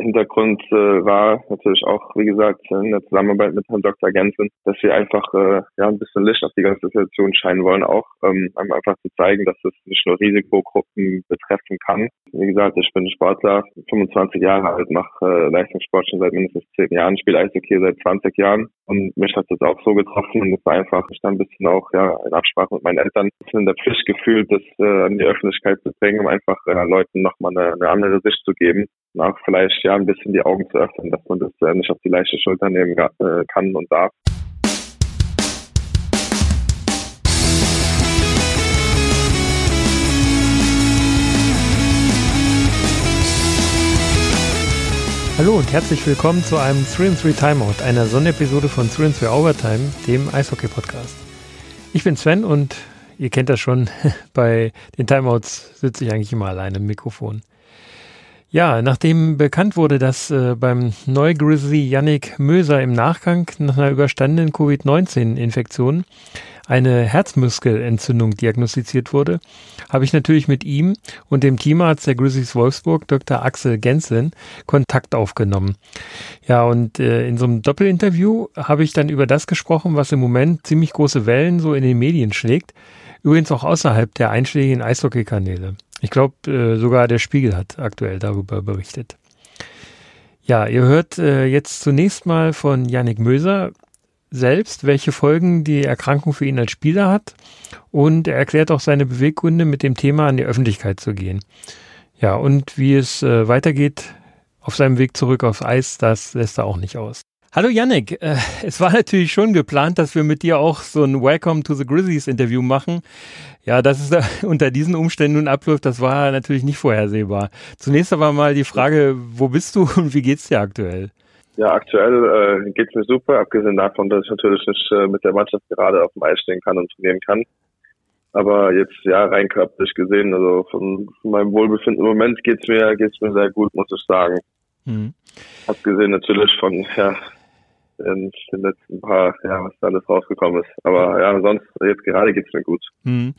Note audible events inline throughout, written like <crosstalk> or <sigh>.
Hintergrund äh, war natürlich auch, wie gesagt, in der Zusammenarbeit mit Herrn Dr. Gensen, dass wir einfach äh, ja ein bisschen Licht auf die ganze Situation scheinen wollen, auch ähm, einfach zu zeigen, dass es nicht nur Risikogruppen betreffen kann. Wie gesagt, ich bin Sportler, 25 Jahre alt, mache äh, Leistungssport schon seit mindestens 10 Jahren, spiele Eishockey seit 20 Jahren und mich hat das auch so getroffen und es war einfach, ich dann ein bisschen auch ja in Absprache mit meinen Eltern ein bisschen in der Pflicht gefühlt, das äh, an die Öffentlichkeit zu bringen, um einfach äh, Leuten nochmal eine, eine andere Sicht zu geben auch vielleicht ja ein bisschen die Augen zu öffnen, dass man das äh, nicht auf die leichte Schulter nehmen äh, kann und darf. Hallo und herzlich willkommen zu einem 3-3 Timeout, einer Sonderepisode von 3-3 Overtime, dem Eishockey-Podcast. Ich bin Sven und ihr kennt das schon, <laughs> bei den Timeouts sitze ich eigentlich immer alleine im Mikrofon. Ja, nachdem bekannt wurde, dass äh, beim Neugrizzly Yannick Möser im Nachgang nach einer überstandenen Covid-19-Infektion eine Herzmuskelentzündung diagnostiziert wurde, habe ich natürlich mit ihm und dem Teamarzt der Grizzlies Wolfsburg, Dr. Axel Gensen, Kontakt aufgenommen. Ja, und äh, in so einem Doppelinterview habe ich dann über das gesprochen, was im Moment ziemlich große Wellen so in den Medien schlägt, übrigens auch außerhalb der einschlägigen Eishockey-Kanäle. Ich glaube, äh, sogar der Spiegel hat aktuell darüber berichtet. Ja, ihr hört äh, jetzt zunächst mal von Yannick Möser selbst, welche Folgen die Erkrankung für ihn als Spieler hat und er erklärt auch seine Beweggründe, mit dem Thema an die Öffentlichkeit zu gehen. Ja, und wie es äh, weitergeht auf seinem Weg zurück aufs Eis, das lässt er auch nicht aus. Hallo Yannick, äh, es war natürlich schon geplant, dass wir mit dir auch so ein Welcome to the Grizzlies Interview machen. Ja, dass es <laughs> unter diesen Umständen nun abläuft, das war natürlich nicht vorhersehbar. Zunächst aber mal die Frage, wo bist du <laughs> und wie geht's dir aktuell? Ja, aktuell äh, geht's mir super, abgesehen davon, dass ich natürlich nicht äh, mit der Mannschaft gerade auf dem Eis stehen kann und trainieren kann. Aber jetzt ja rein körperlich gesehen, also von, von meinem Wohlbefinden im Moment geht's mir geht's mir sehr gut, muss ich sagen. Mhm. Abgesehen natürlich von ja, in den letzten paar, ja, was da alles rausgekommen ist. Aber ja, sonst, jetzt gerade geht's mir gut. Hm.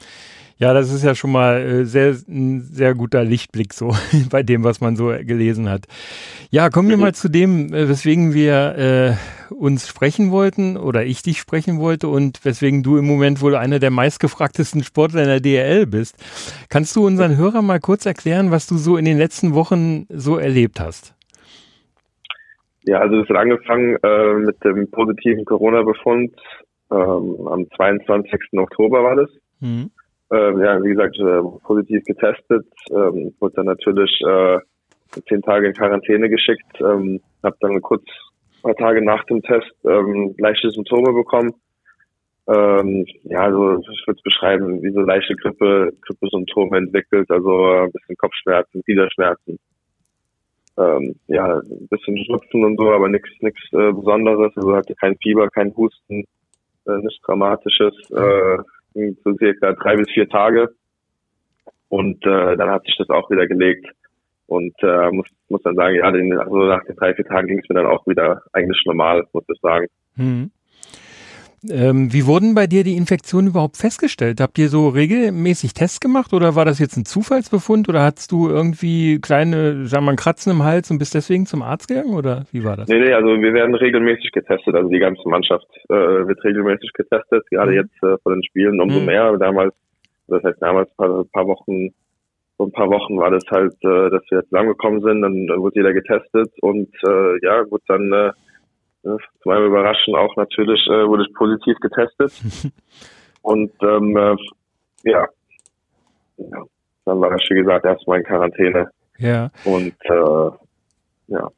Ja, das ist ja schon mal äh, sehr, ein sehr guter Lichtblick so <laughs> bei dem, was man so gelesen hat. Ja, kommen wir mhm. mal zu dem, äh, weswegen wir äh, uns sprechen wollten oder ich dich sprechen wollte und weswegen du im Moment wohl einer der meistgefragtesten Sportler in der DRL bist. Kannst du unseren Hörern mal kurz erklären, was du so in den letzten Wochen so erlebt hast? Ja, also es hat angefangen äh, mit dem positiven Corona-Befund. Ähm, am 22. Oktober war das. Mhm. Ähm, ja, wie gesagt, äh, positiv getestet. Ähm, wurde dann natürlich äh, zehn Tage in Quarantäne geschickt. Ähm, habe dann kurz ein paar Tage nach dem Test ähm, leichte Symptome bekommen. Ähm, ja, also ich würde es beschreiben, wie so leichte Grippe, Grippesymptome entwickelt, also äh, ein bisschen Kopfschmerzen, Gliederschmerzen ähm, ja, ein bisschen Schnupfen und so, aber nichts nichts äh, Besonderes. Also hatte kein Fieber, kein Husten, äh, nichts Dramatisches. Äh, so circa drei bis vier Tage. Und äh, dann hat sich das auch wieder gelegt. Und äh, muss, muss dann sagen, ja, den, also nach den drei, vier Tagen ging es mir dann auch wieder eigentlich normal, muss ich sagen. Hm. Ähm, wie wurden bei dir die Infektionen überhaupt festgestellt? Habt ihr so regelmäßig Tests gemacht oder war das jetzt ein Zufallsbefund oder hattest du irgendwie kleine, sagen wir mal, Kratzen im Hals und bist deswegen zum Arzt gegangen oder wie war das? Nee, nee, also wir werden regelmäßig getestet, also die ganze Mannschaft äh, wird regelmäßig getestet, gerade mhm. jetzt äh, vor den Spielen umso mhm. mehr. Damals, das heißt damals ein paar, paar Wochen vor ein paar Wochen war das halt, äh, dass wir zusammengekommen sind, dann, dann wurde jeder getestet und äh, ja, wurde dann äh, zu meinem Überraschen auch natürlich äh, wurde ich positiv getestet. <laughs> Und ähm, äh, ja. ja, dann war ich, wie gesagt, erstmal in Quarantäne. Ja. Und äh, ja.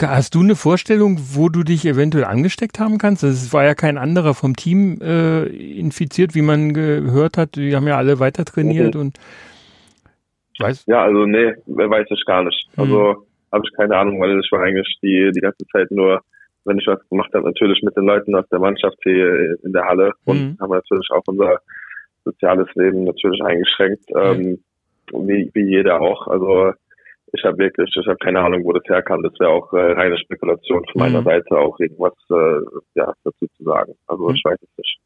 Hast du eine Vorstellung, wo du dich eventuell angesteckt haben kannst? Es war ja kein anderer vom Team äh, infiziert, wie man gehört hat. Die haben ja alle weiter trainiert mhm. und weiß. Ja, also nee, weiß ich gar nicht. Also mhm habe ich keine Ahnung, weil ich war eigentlich die, die ganze Zeit nur, wenn ich was gemacht habe, natürlich mit den Leuten aus der Mannschaft hier in der Halle und mhm. haben natürlich auch unser soziales Leben natürlich eingeschränkt, ähm, wie, wie jeder auch. Also ich habe wirklich, ich habe keine Ahnung, wo das herkam. Das wäre auch äh, reine Spekulation von meiner mhm. Seite, auch irgendwas äh, ja, dazu zu sagen. Also mhm. ich weiß es nicht.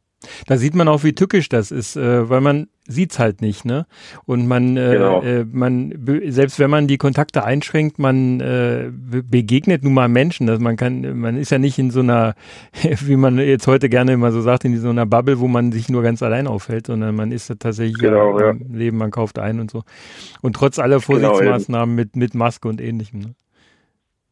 Da sieht man auch, wie tückisch das ist, äh, weil man sieht's halt nicht, ne? Und man, äh, genau. äh, man, selbst wenn man die Kontakte einschränkt, man äh, begegnet nun mal Menschen. Dass man kann, man ist ja nicht in so einer, <laughs> wie man jetzt heute gerne immer so sagt, in so einer Bubble, wo man sich nur ganz allein aufhält, sondern man ist tatsächlich genau, ja, im Leben, man kauft ein und so. Und trotz aller genau, Vorsichtsmaßnahmen genau, mit, mit Maske und ähnlichem. Ne?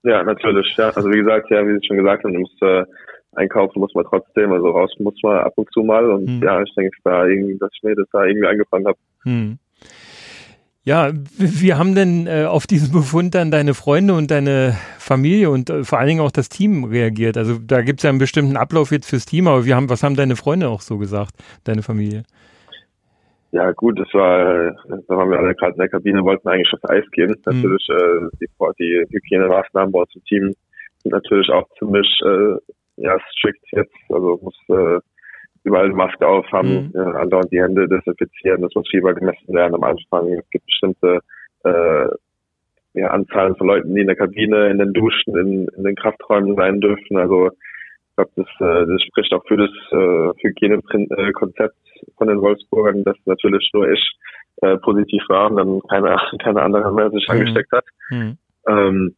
Ja, natürlich, ja. Also wie gesagt, ja, wie Sie schon gesagt haben, du musst äh, einkaufen muss man trotzdem, also raus muss man ab und zu mal. Und hm. ja, ich denke, da irgendwie, dass ich mir das da irgendwie angefangen habe. Hm. Ja, wie haben denn äh, auf diesen Befund dann deine Freunde und deine Familie und äh, vor allen Dingen auch das Team reagiert? Also da gibt es ja einen bestimmten Ablauf jetzt fürs Team, aber haben, was haben deine Freunde auch so gesagt, deine Familie? Ja gut, das war, da waren wir alle gerade in der Kabine, wollten eigentlich aufs Eis gehen. Hm. Natürlich äh, die, die Hygienemaßnahmen bei uns im Team sind natürlich auch ziemlich äh, ja, strikt jetzt, also muss äh, überall eine Maske aufhaben, mhm. ja, andauernd die Hände desinfizieren, das muss Fieber gemessen werden am Anfang. Es gibt bestimmte äh, ja, Anzahlen von Leuten, die in der Kabine, in den Duschen, in, in den Krafträumen sein dürfen. Also ich glaube, das, äh, das spricht auch für das äh, Hygienekonzept von den Wolfsburgern, dass natürlich nur ich äh, positiv war und dann keine, <laughs> keine andere mehr sich mhm. angesteckt hat. Mhm. Ähm,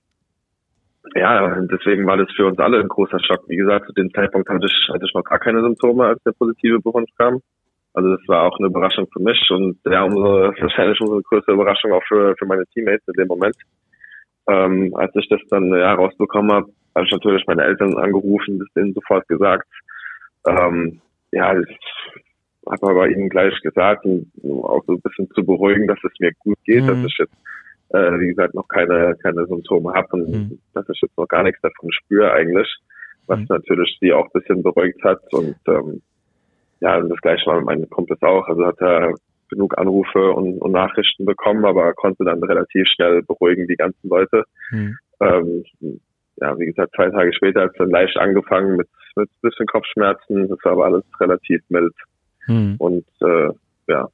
ja, deswegen war das für uns alle ein großer Schock. Wie gesagt, zu dem Zeitpunkt hatte ich, hatte ich noch gar keine Symptome, als der positive Befund kam. Also das war auch eine Überraschung für mich und ja, umso, wahrscheinlich umso größere Überraschung auch für, für meine Teammates in dem Moment. Ähm, als ich das dann ja rausbekommen habe, habe ich natürlich meine Eltern angerufen, das denen sofort gesagt. Ähm, ja, ich habe aber ihnen gleich gesagt, um auch so ein bisschen zu beruhigen, dass es mir gut geht, mhm. dass ich jetzt äh, wie gesagt, noch keine, keine Symptome habe und mhm. dass ich jetzt noch gar nichts davon spüre eigentlich, was mhm. natürlich sie auch ein bisschen beruhigt hat und ähm, ja, das gleiche war mit meinen Kumpels auch, also hat er genug Anrufe und, und Nachrichten bekommen, aber konnte dann relativ schnell beruhigen die ganzen Leute. Mhm. Ähm, ja, wie gesagt, zwei Tage später hat es dann leicht angefangen mit, mit bisschen Kopfschmerzen, das war aber alles relativ mild. Mhm. Und äh, ja.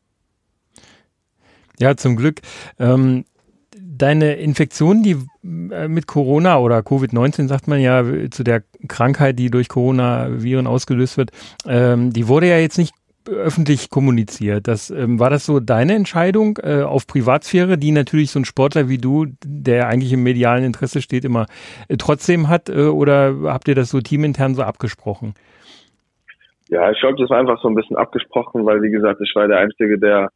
Ja, zum Glück. Ähm, deine Infektion, die äh, mit Corona oder Covid-19 sagt man ja zu der Krankheit, die durch Coronaviren ausgelöst wird, ähm, die wurde ja jetzt nicht öffentlich kommuniziert. Das ähm, war das so deine Entscheidung äh, auf Privatsphäre, die natürlich so ein Sportler wie du, der eigentlich im medialen Interesse steht, immer äh, trotzdem hat, äh, oder habt ihr das so teamintern so abgesprochen? Ja, ich glaube, das war einfach so ein bisschen abgesprochen, weil wie gesagt, ich war der Einzige, der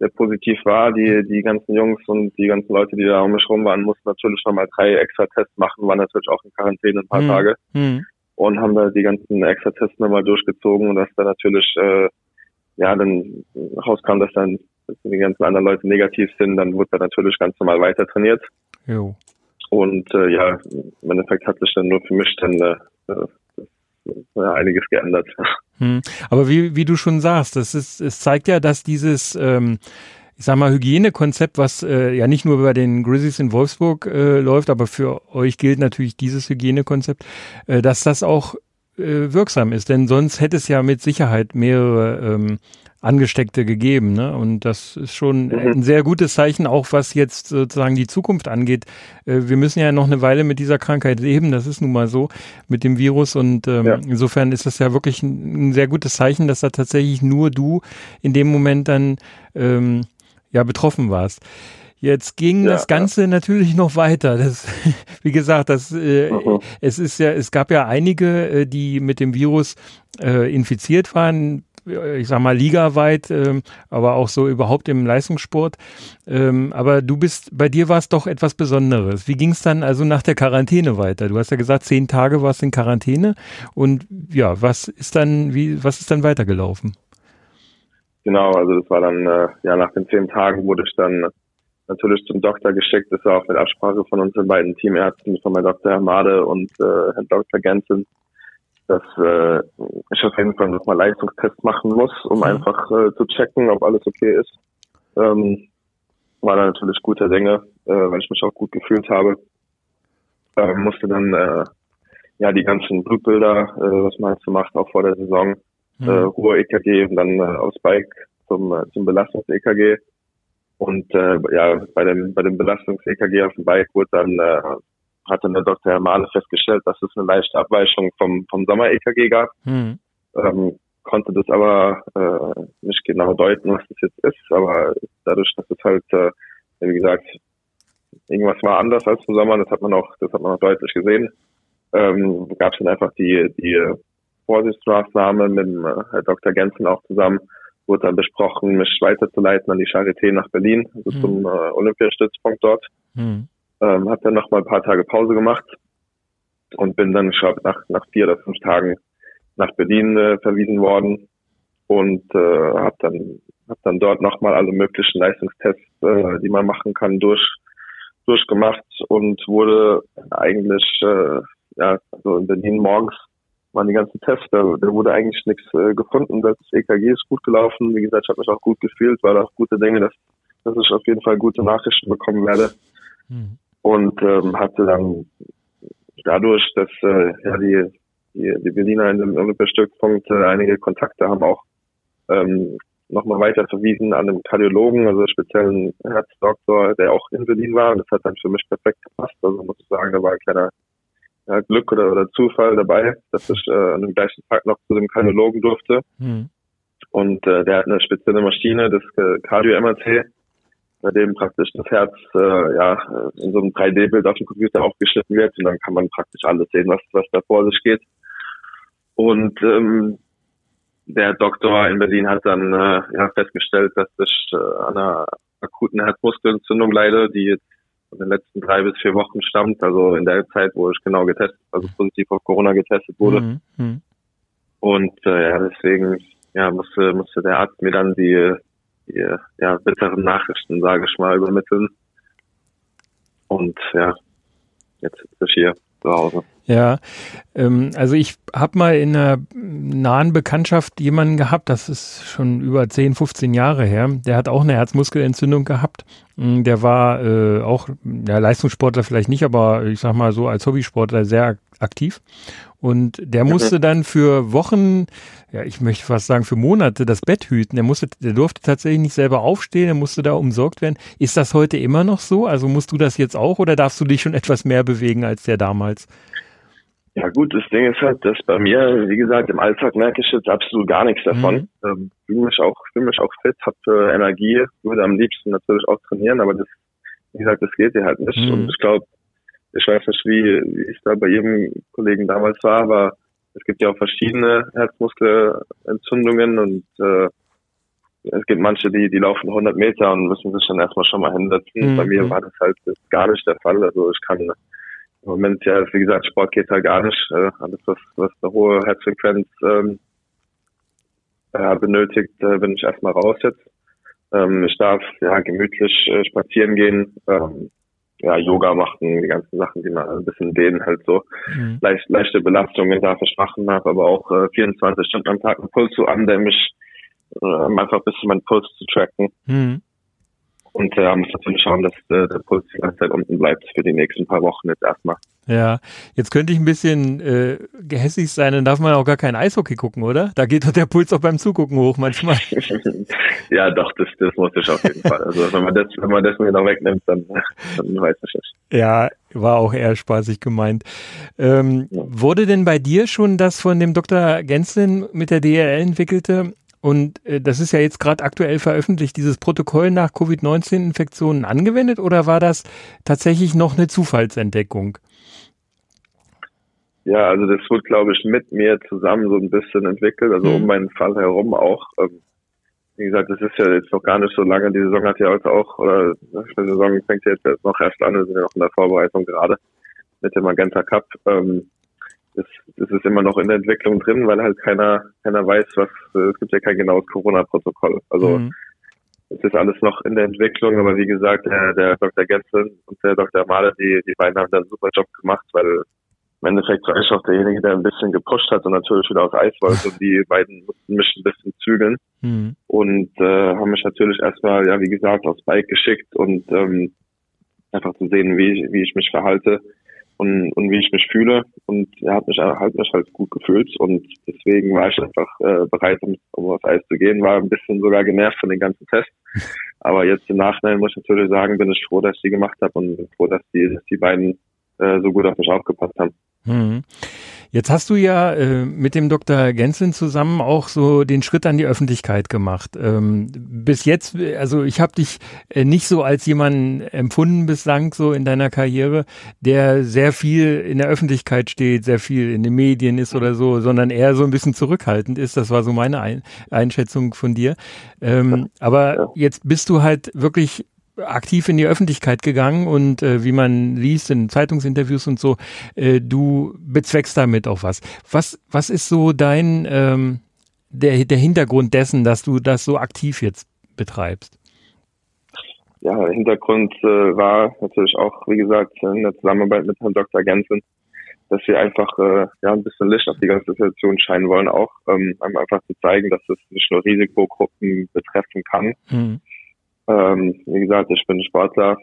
der positiv war. Die, die ganzen Jungs und die ganzen Leute, die da um mich rum waren, mussten natürlich nochmal drei extra Tests machen, waren natürlich auch in Quarantäne ein paar mhm. Tage mhm. und haben da die ganzen extra Tests nochmal durchgezogen und dass da natürlich, äh, ja, dann rauskam, dass dann dass die ganzen anderen Leute negativ sind, dann wurde da natürlich ganz normal weiter trainiert. Jo. Und äh, ja, im Endeffekt hat sich dann nur für mich dann äh, ja, einiges geändert. <laughs> Hm. Aber wie, wie du schon sagst, das ist, es zeigt ja, dass dieses, ähm, ich sag mal, Hygienekonzept, was äh, ja nicht nur bei den Grizzlies in Wolfsburg äh, läuft, aber für euch gilt natürlich dieses Hygienekonzept, äh, dass das auch äh, wirksam ist. Denn sonst hätte es ja mit Sicherheit mehrere ähm, Angesteckte gegeben. Ne? Und das ist schon mhm. ein sehr gutes Zeichen, auch was jetzt sozusagen die Zukunft angeht. Äh, wir müssen ja noch eine Weile mit dieser Krankheit leben, das ist nun mal so mit dem Virus. Und ähm, ja. insofern ist das ja wirklich ein, ein, sehr gutes Zeichen, dass da tatsächlich nur du in dem Moment dann ähm, ja betroffen warst. Jetzt ging ja, das Ganze ja. natürlich noch weiter. Das, <laughs> wie gesagt, das, äh, mhm. es ist ja, es gab ja einige, äh, die mit dem Virus äh, infiziert waren ich sag mal, ligaweit, ähm, aber auch so überhaupt im Leistungssport. Ähm, aber du bist, bei dir war es doch etwas Besonderes. Wie ging es dann also nach der Quarantäne weiter? Du hast ja gesagt, zehn Tage warst in Quarantäne und ja, was ist dann, wie, was ist dann weitergelaufen? Genau, also das war dann, äh, ja, nach den zehn Tagen wurde ich dann natürlich zum Doktor geschickt. Das war auch mit Absprache von unseren beiden Teamärzten, von meinem Dr. Hermade und äh, Herrn Dr. Gensen dass äh, ich auf jeden Fall nochmal Leistungstest machen muss, um mhm. einfach äh, zu checken, ob alles okay ist. Ähm, war da natürlich guter Dinge, äh, weil ich mich auch gut gefühlt habe. Äh, musste dann äh, ja die ganzen Blutbilder, äh, was man halt so macht, auch vor der Saison, mhm. äh, Ruhe-EKG und dann äh, aufs Bike zum, äh, zum Belastungs-EKG. Und äh, ja, bei dem bei dem Belastungs-EKG auf dem Bike wurde dann äh, hat dann der Dr. Herr Mahle festgestellt, dass es eine leichte Abweichung vom, vom Sommer-EKG gab. Hm. Ähm, konnte das aber äh, nicht genau deuten, was das jetzt ist. Aber dadurch, dass es halt, äh, wie gesagt, irgendwas war anders als im Sommer, das hat man auch, das hat man auch deutlich gesehen, ähm, gab es dann einfach die, die Vorsichtsmaßnahme mit dem äh, Herr Dr. Gensen auch zusammen, wurde dann besprochen, mich weiterzuleiten an die Charité nach Berlin, also mhm. zum äh, Olympiastützpunkt dort. Mhm. Ähm, hab dann noch mal ein paar Tage Pause gemacht und bin dann, ich glaube, nach, nach vier oder fünf Tagen nach Berlin äh, verwiesen worden und äh, habe dann hab dann dort nochmal alle möglichen Leistungstests, äh, die man machen kann, durch durchgemacht und wurde eigentlich äh, ja also in Berlin morgens waren die ganzen Tests, da, da wurde eigentlich nichts äh, gefunden. Das EKG ist gut gelaufen. Wie gesagt, ich habe mich auch gut gefühlt, da auch gute Dinge, dass, dass ich auf jeden Fall gute Nachrichten bekommen werde. Mhm. Und ähm, hatte dann dadurch, dass äh, ja die, die, die Berliner in dem Olympiastützpunkt äh, einige Kontakte haben, auch ähm, nochmal weiter verwiesen an einen Kardiologen, also speziellen Herzdoktor, der auch in Berlin war. Und das hat dann für mich perfekt gepasst. Also muss ich sagen, da war ein kleiner ja, Glück oder, oder Zufall dabei, dass ich äh, an dem gleichen Tag noch zu dem Kardiologen durfte. Mhm. Und äh, der hat eine spezielle Maschine, das äh, Cardio-MRT, bei dem praktisch das Herz äh, ja in so einem 3D-Bild auf dem Computer aufgeschnitten wird und dann kann man praktisch alles sehen, was, was da vor sich geht. Und ähm, der Doktor in Berlin hat dann äh, ja, festgestellt, dass ich äh, an einer akuten Herzmuskelentzündung leide, die jetzt in den letzten drei bis vier Wochen stammt, also in der Zeit, wo ich genau getestet, also positiv auf Corona getestet wurde. Mhm. mhm. Und äh, ja, deswegen ja, musste, musste der Arzt mir dann die ja, bitteren Nachrichten, sage ich mal, übermitteln. Und ja, jetzt sitze ich hier zu Hause. Ja, ähm, also ich habe mal in einer nahen Bekanntschaft jemanden gehabt, das ist schon über 10, 15 Jahre her, der hat auch eine Herzmuskelentzündung gehabt. Mm, der war äh, auch, ja, Leistungssportler vielleicht nicht, aber ich sag mal so als Hobbysportler sehr aktiv. Und der mhm. musste dann für Wochen, ja, ich möchte fast sagen für Monate das Bett hüten. Der musste, der durfte tatsächlich nicht selber aufstehen, er musste da umsorgt werden. Ist das heute immer noch so? Also musst du das jetzt auch oder darfst du dich schon etwas mehr bewegen als der damals? Ja gut, das Ding ist halt, dass bei mir, wie gesagt, im Alltag merke ich jetzt absolut gar nichts davon. Mhm. Ähm, fühle mich auch, fühle mich auch fit, habe äh, Energie, würde am liebsten natürlich auch trainieren, aber das, wie gesagt, das geht ja halt nicht. Mhm. Und ich glaube, ich weiß nicht, wie, wie es da bei jedem Kollegen damals war, aber es gibt ja auch verschiedene Herzmuskelentzündungen und äh, es gibt manche, die, die laufen 100 Meter und müssen sich dann erstmal schon mal hinsetzen. Mhm. Bei mir war das halt gar nicht der Fall. Also ich kann im Moment ja, wie gesagt, Sport geht halt gar nicht. Äh, alles, was, was eine hohe Herzfrequenz ähm, äh, benötigt, äh, bin ich erstmal raus jetzt. Ähm, ich darf ja gemütlich äh, spazieren gehen. Ähm, ja, Yoga machen, die ganzen Sachen, die man ein bisschen dehnen, halt so mhm. leicht, leichte Belastungen darf ich machen, habe aber auch äh, 24 Stunden am Tag einen Puls so an, der mich äh, einfach ein bisschen meinen Puls zu tracken. Mhm. Und äh, muss natürlich schauen, dass äh, der Puls die ganze Zeit unten bleibt für die nächsten paar Wochen jetzt erstmal. Ja, jetzt könnte ich ein bisschen äh, gehässig sein, dann darf man auch gar kein Eishockey gucken, oder? Da geht doch der Puls auch beim Zugucken hoch manchmal. <laughs> ja, doch, das, das muss ich auf jeden Fall. Also wenn man das, wenn man das mir noch wegnimmt, dann, dann weiß ich nicht. Ja, war auch eher spaßig gemeint. Ähm, ja. Wurde denn bei dir schon das von dem Dr. Genslin mit der DRL entwickelte und äh, das ist ja jetzt gerade aktuell veröffentlicht, dieses Protokoll nach Covid-19-Infektionen angewendet oder war das tatsächlich noch eine Zufallsentdeckung? Ja, also das wird, glaube ich, mit mir zusammen so ein bisschen entwickelt, also mhm. um meinen Fall herum auch. Ähm, wie gesagt, das ist ja jetzt noch gar nicht so lange. Die Saison hat ja heute auch, oder die Saison fängt ja jetzt noch erst an, wir sind ja noch in der Vorbereitung gerade mit dem Magenta Cup. Ähm, das, das ist immer noch in der Entwicklung drin, weil halt keiner, keiner weiß, was, es gibt ja kein genaues Corona-Protokoll. Also mhm. es ist alles noch in der Entwicklung, aber wie gesagt, der, der Dr. Getzel und der Dr. Mahler, die, die beiden haben da einen super Job gemacht, weil im Endeffekt war ich auch derjenige, der ein bisschen gepusht hat und natürlich wieder aus Eis wollte und <laughs> die beiden mussten mich ein bisschen zügeln mhm. und äh, haben mich natürlich erstmal, ja wie gesagt, aufs Bike geschickt und ähm, einfach zu sehen, wie, wie ich mich verhalte und, und wie ich mich fühle. Und er hat mich, hat mich halt gut gefühlt und deswegen war ich einfach äh, bereit, um, um aufs Eis zu gehen. War ein bisschen sogar genervt von den ganzen Tests. <laughs> Aber jetzt im Nachhinein muss ich natürlich sagen, bin ich froh, dass ich die gemacht habe und froh, dass die, dass die beiden äh, so gut auf mich aufgepasst haben. Hm. Jetzt hast du ja äh, mit dem Dr. Gensen zusammen auch so den Schritt an die Öffentlichkeit gemacht. Ähm, bis jetzt, also ich habe dich äh, nicht so als jemanden empfunden bislang so in deiner Karriere, der sehr viel in der Öffentlichkeit steht, sehr viel in den Medien ist oder so, sondern eher so ein bisschen zurückhaltend ist. Das war so meine Ein Einschätzung von dir. Ähm, aber jetzt bist du halt wirklich aktiv in die Öffentlichkeit gegangen und äh, wie man liest in Zeitungsinterviews und so, äh, du bezweckst damit auch was. Was, was ist so dein, ähm, der, der Hintergrund dessen, dass du das so aktiv jetzt betreibst? Ja, der Hintergrund äh, war natürlich auch, wie gesagt, in der Zusammenarbeit mit Herrn Dr. Gensen, dass wir einfach äh, ja ein bisschen Licht auf die ganze Situation scheinen wollen, auch ähm, einfach zu zeigen, dass es nicht nur Risikogruppen betreffen kann, mhm. Ähm, wie gesagt, ich bin Sportler,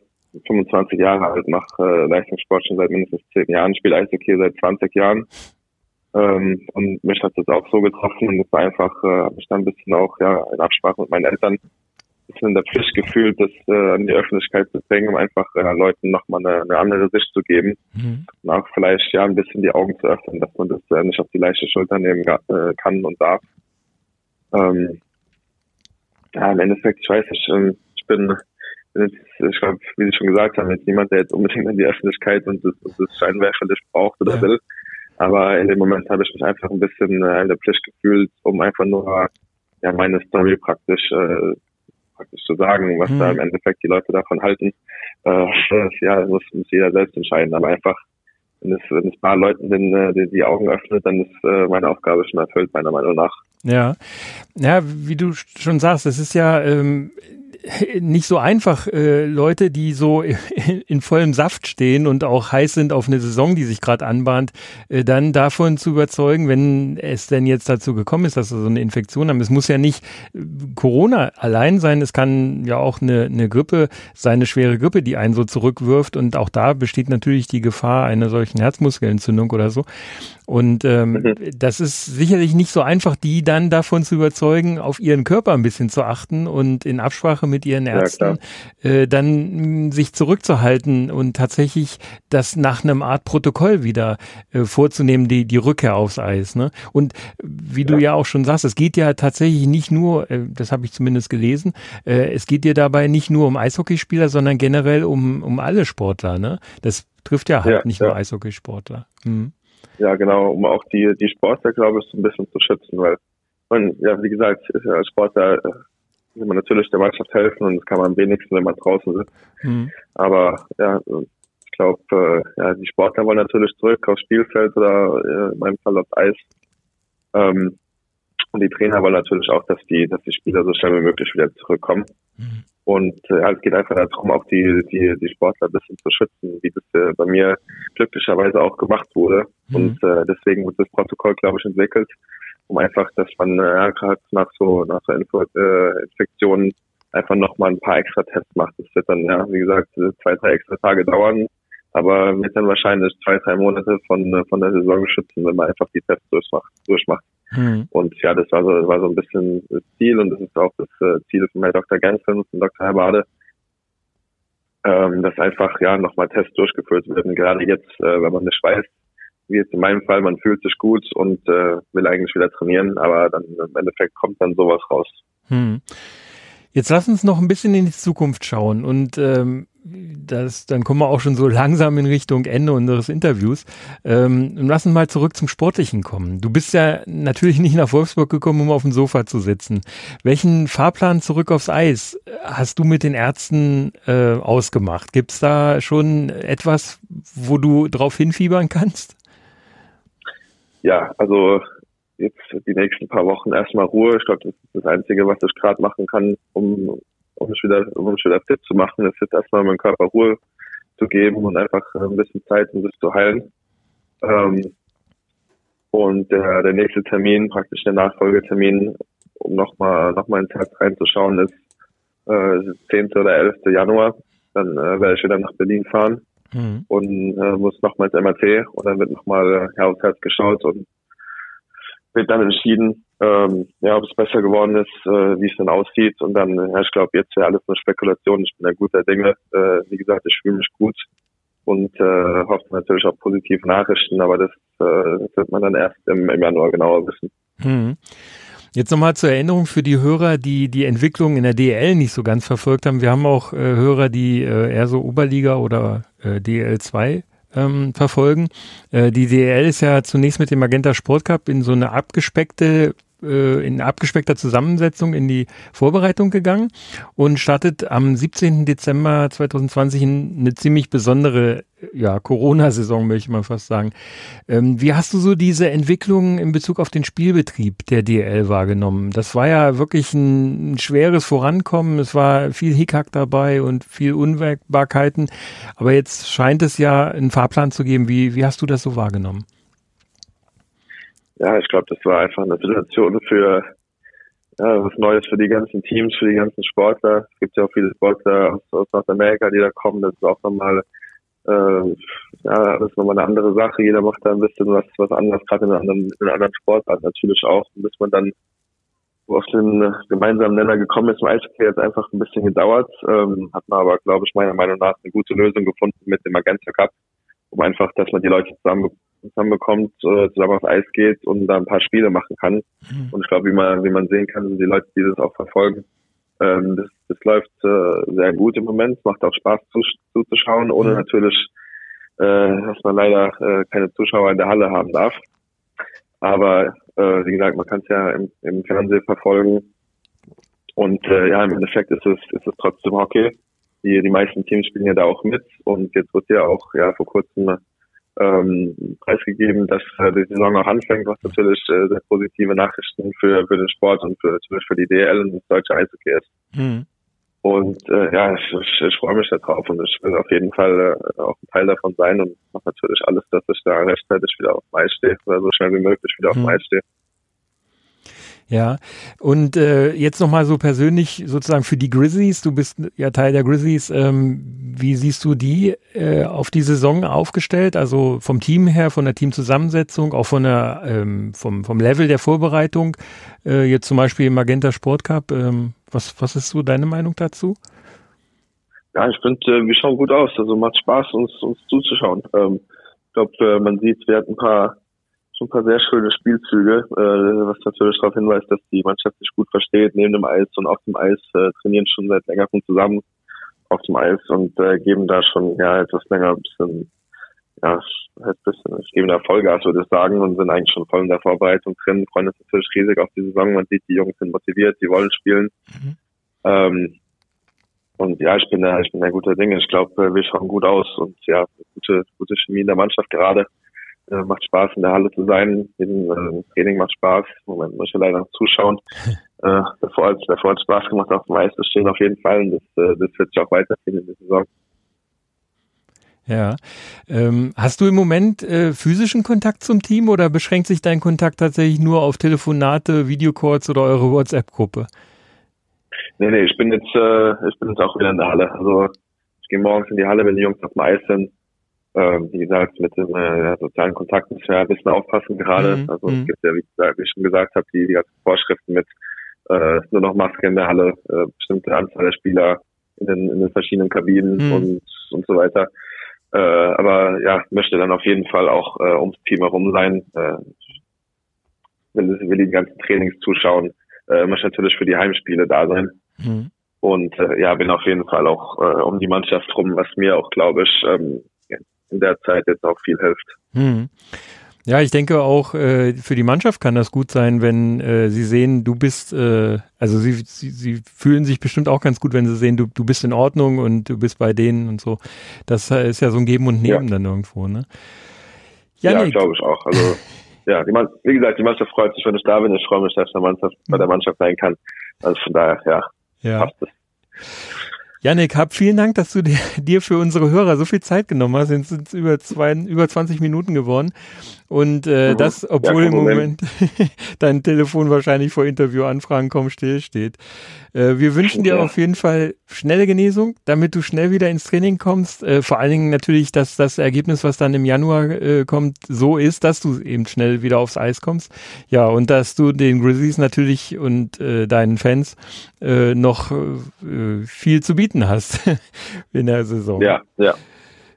25 Jahre alt, mache äh, Leistungssport schon seit mindestens 10 Jahren, spiele Eishockey seit 20 Jahren. Ähm, und mich hat das auch so getroffen und es war einfach, äh, habe ich dann ein bisschen auch ja in Absprache mit meinen Eltern ein bisschen in der Pflicht gefühlt, das äh, an die Öffentlichkeit zu bringen, um einfach äh, Leuten nochmal eine, eine andere Sicht zu geben mhm. und auch vielleicht ja ein bisschen die Augen zu öffnen, dass man das äh, nicht auf die leichte Schulter nehmen äh, kann und darf. Ähm, ja, im Endeffekt, ich weiß nicht, ähm, ich bin, ich glaube, wie Sie schon gesagt haben, jetzt niemand, der jetzt unbedingt in die Öffentlichkeit und das, das Scheinwerferlicht braucht oder ja. will. Aber in dem Moment habe ich mich einfach ein bisschen äh, in der Pflicht gefühlt, um einfach nur ja meine Story praktisch äh, praktisch zu sagen, was mhm. da im Endeffekt die Leute davon halten. Äh, <laughs> ja, muss, muss jeder selbst entscheiden. Aber einfach, wenn es, wenn es ein paar Leuten den, äh, die, die Augen öffnet, dann ist äh, meine Aufgabe schon erfüllt, meiner Meinung nach. Ja, ja, wie du schon sagst, es ist ja ähm, nicht so einfach, äh, Leute, die so <laughs> in vollem Saft stehen und auch heiß sind auf eine Saison, die sich gerade anbahnt, äh, dann davon zu überzeugen, wenn es denn jetzt dazu gekommen ist, dass sie so eine Infektion haben. Es muss ja nicht äh, Corona allein sein, es kann ja auch eine, eine Grippe sein, eine schwere Grippe, die einen so zurückwirft und auch da besteht natürlich die Gefahr einer solchen Herzmuskelentzündung oder so. Und ähm, mhm. das ist sicherlich nicht so einfach, die dann davon zu überzeugen, auf ihren Körper ein bisschen zu achten und in Absprache mit ihren Ärzten ja, äh, dann mh, hm, sich zurückzuhalten und tatsächlich das nach einem Art Protokoll wieder äh, vorzunehmen, die, die Rückkehr aufs Eis. Ne? Und wie ja. du ja auch schon sagst, es geht ja tatsächlich nicht nur, äh, das habe ich zumindest gelesen, äh, es geht dir dabei nicht nur um Eishockeyspieler, sondern generell um, um alle Sportler. Ne? Das trifft ja halt ja, nicht nur Eishockeysportler. Hm. Ja, genau, um auch die, die Sportler, glaube ich, so ein bisschen zu schützen, weil man, ja, wie gesagt, als Sportler äh, will man natürlich der Mannschaft helfen und das kann man am wenigsten, wenn man draußen sitzt. Mhm. Aber ja, ich glaube, äh, ja, die Sportler wollen natürlich zurück aufs Spielfeld oder äh, in meinem Fall aufs Eis. Ähm, und die Trainer wollen natürlich auch, dass die, dass die Spieler so schnell wie möglich wieder zurückkommen. Mhm. Und äh, es geht einfach darum, auch die, die, die Sportler ein bisschen zu schützen, wie das äh, bei mir glücklicherweise auch gemacht wurde. Mhm. Und äh, deswegen wird das Protokoll, glaube ich, entwickelt, um einfach, dass man äh, gerade nach so nach so Info, äh, Infektionen einfach nochmal ein paar extra Tests macht. Das wird dann, ja, wie gesagt, zwei, drei extra Tage dauern, aber wird dann wahrscheinlich zwei, drei Monate von, von der Saison schützen, wenn man einfach die Tests durchmacht. durchmacht. Mhm. Und ja, das war so, war so ein bisschen das Ziel und das ist auch das äh, Ziel von Herrn Dr. Gensen und Dr. Herbade, ähm, dass einfach ja nochmal Tests durchgeführt werden. Gerade jetzt, äh, wenn man nicht weiß, wie jetzt in meinem Fall, man fühlt sich gut und äh, will eigentlich wieder trainieren, aber dann im Endeffekt kommt dann sowas raus. Hm. Jetzt lass uns noch ein bisschen in die Zukunft schauen und ähm, das, dann kommen wir auch schon so langsam in Richtung Ende unseres Interviews. Ähm, und lass uns mal zurück zum Sportlichen kommen. Du bist ja natürlich nicht nach Wolfsburg gekommen, um auf dem Sofa zu sitzen. Welchen Fahrplan zurück aufs Eis hast du mit den Ärzten äh, ausgemacht? Gibt es da schon etwas, wo du drauf hinfiebern kannst? Ja, also jetzt die nächsten paar Wochen erstmal Ruhe. Ich glaube, das ist das Einzige, was ich gerade machen kann, um, um mich wieder, um mich wieder fit zu machen, ist jetzt erstmal meinem Körper Ruhe zu geben und einfach ein bisschen Zeit, um das zu heilen. Ähm, und der, der nächste Termin, praktisch der Nachfolgetermin, um nochmal noch mal ins Herz reinzuschauen, ist äh, 10. oder 11. Januar. Dann äh, werde ich wieder nach Berlin fahren mhm. und äh, muss nochmal ins MRT und dann wird nochmal äh, Herz geschaut und wird dann entschieden, ähm, ja, ob es besser geworden ist, äh, wie es dann aussieht. Und dann, ja, ich glaube, jetzt wäre alles nur Spekulation. Ich bin ja guter Dinge. Äh, wie gesagt, ich fühle mich gut. und äh, hofft natürlich auf positive Nachrichten, aber das, äh, das wird man dann erst im, im Januar genauer wissen. Hm. Jetzt nochmal zur Erinnerung für die Hörer, die die Entwicklung in der DL nicht so ganz verfolgt haben. Wir haben auch äh, Hörer, die äh, eher so Oberliga oder äh, DL 2 ähm, verfolgen. Äh, die DL ist ja zunächst mit dem Magenta Sport Cup in so eine abgespeckte äh, in abgespeckter Zusammensetzung in die Vorbereitung gegangen und startet am 17. Dezember 2020 eine ziemlich besondere ja, Corona-Saison, möchte mal fast sagen. Ähm, wie hast du so diese Entwicklung in Bezug auf den Spielbetrieb der DL wahrgenommen? Das war ja wirklich ein, ein schweres Vorankommen. Es war viel Hickhack dabei und viel Unwägbarkeiten. Aber jetzt scheint es ja einen Fahrplan zu geben. Wie, wie hast du das so wahrgenommen? Ja, ich glaube, das war einfach eine Situation für ja, was Neues für die ganzen Teams, für die ganzen Sportler. Es gibt ja auch viele Sportler aus, aus Nordamerika, die da kommen. Das ist auch nochmal, äh, ja, das ist nochmal eine andere Sache. Jeder macht da ein bisschen was, was anderes, gerade in einer anderen, in einer anderen Sportart natürlich auch. Und bis man dann auf den gemeinsamen Nenner gekommen ist, im Eishockey jetzt einfach ein bisschen gedauert. Ähm, hat man aber, glaube ich, meiner Meinung nach eine gute Lösung gefunden mit dem Magenta Cup, um einfach, dass man die Leute zusammen zusammenbekommt, äh, zusammen aufs Eis geht und da ein paar Spiele machen kann. Mhm. Und ich glaube, wie man, wie man sehen kann, sind die Leute, die das auch verfolgen, ähm, das, das läuft äh, sehr gut im Moment, macht auch Spaß zu, zuzuschauen, ohne mhm. natürlich, äh, dass man leider äh, keine Zuschauer in der Halle haben darf. Aber äh, wie gesagt, man kann es ja im, im Fernsehen verfolgen. Und äh, ja, im Endeffekt ist es, ist es trotzdem Hockey. Die, die meisten Teams spielen ja da auch mit und jetzt wird ja auch ja vor kurzem ähm, preisgegeben, dass äh, die Saison noch anfängt, was natürlich äh, sehr positive Nachrichten für, für den Sport und für, natürlich für die DL und das deutsche Eishockey ist. Mhm. Und äh, ja, ich, ich, ich freue mich darauf und ich will auf jeden Fall äh, auch ein Teil davon sein und mache natürlich alles, dass ich da rechtzeitig wieder auf Eis stehe oder so schnell wie möglich wieder auf mhm. Stehe. Ja, und äh, jetzt nochmal so persönlich sozusagen für die Grizzlies, du bist ja Teil der Grizzlies, ähm, wie siehst du die äh, auf die Saison aufgestellt? Also vom Team her, von der Teamzusammensetzung, auch von der, ähm, vom, vom Level der Vorbereitung, äh, jetzt zum Beispiel im Magenta Sport Cup, ähm, was, was ist so deine Meinung dazu? Ja, ich finde, äh, wir schauen gut aus, also macht Spaß, uns, uns zuzuschauen. Ähm, ich glaube, äh, man sieht, wir hatten ein paar schon ein paar sehr schöne Spielzüge, äh, was natürlich darauf hinweist, dass die Mannschaft sich gut versteht, neben dem Eis und auf dem Eis äh, trainieren schon seit längerem zusammen auf dem Eis und äh, geben da schon ja etwas länger ein bisschen, ja, ein bisschen, ich gebe da Vollgas, würde ich sagen, und sind eigentlich schon voll in der Vorbereitung drin, freuen uns natürlich riesig auf die Saison, man sieht, die Jungs sind motiviert, die wollen spielen. Mhm. Ähm, und ja, ich bin da, ich bin da guter Dinge. Ich glaube, wir schauen gut aus und ja, gute, gute Chemie in der Mannschaft gerade. Äh, macht Spaß, in der Halle zu sein. Jeden, äh, Training macht Spaß. Moment, muss ich leider noch zuschauen. <laughs> äh, davor hat davor hat Spaß gemacht, auf dem Eis zu stehen, auf jeden Fall. Und das, äh, das wird sich auch weitergehen in der Saison. Ja. Ähm, hast du im Moment äh, physischen Kontakt zum Team oder beschränkt sich dein Kontakt tatsächlich nur auf Telefonate, Videocalls oder eure WhatsApp-Gruppe? Nee, nee, ich bin jetzt, äh, ich bin jetzt auch wieder in der Halle. Also ich gehe morgens in die Halle, wenn die Jungs auf dem Eis sind ähm, wie gesagt, mit den äh, sozialen Kontakten müssen wir ein bisschen aufpassen gerade. Mhm. Also es mhm. gibt ja, wie, gesagt, wie ich schon gesagt habe, die, die ganzen Vorschriften mit äh, nur noch Maske in der Halle, äh, bestimmte Anzahl der Spieler in den, in den verschiedenen Kabinen mhm. und, und so weiter. Äh, aber ja, möchte dann auf jeden Fall auch äh, ums Team herum sein. Äh, will, will die ganzen Trainings zuschauen. Äh, möchte natürlich für die Heimspiele da sein. Mhm. Und äh, ja, bin auf jeden Fall auch äh, um die Mannschaft rum, was mir auch, glaube ich, ähm, in der Zeit jetzt auch viel hilft. Hm. Ja, ich denke auch äh, für die Mannschaft kann das gut sein, wenn äh, sie sehen, du bist, äh, also sie, sie, sie fühlen sich bestimmt auch ganz gut, wenn sie sehen, du, du bist in Ordnung und du bist bei denen und so. Das ist ja so ein Geben und Nehmen ja. dann irgendwo, ne? Janik. Ja, glaube ich auch. Also <laughs> ja, die Mann, wie gesagt, die Mannschaft freut sich, wenn ich da bin. Ich freue mich, dass ich der Mannschaft, bei der Mannschaft sein kann. Also von daher, ja, ja. passt es. Janik, hab vielen Dank, dass du dir, <laughs> dir, für unsere Hörer so viel Zeit genommen hast. Es sind über, zwei, über 20 Minuten geworden. Und äh, mhm. das, obwohl ja, im Moment <laughs> dein Telefon wahrscheinlich vor Interviewanfragen kaum stillsteht. Äh, wir wünschen dir ja. auf jeden Fall schnelle Genesung, damit du schnell wieder ins Training kommst. Äh, vor allen Dingen natürlich, dass das Ergebnis, was dann im Januar äh, kommt, so ist, dass du eben schnell wieder aufs Eis kommst. Ja, und dass du den Grizzlies natürlich und äh, deinen Fans äh, noch äh, viel zu bieten hast <laughs> in der Saison. Ja, ja.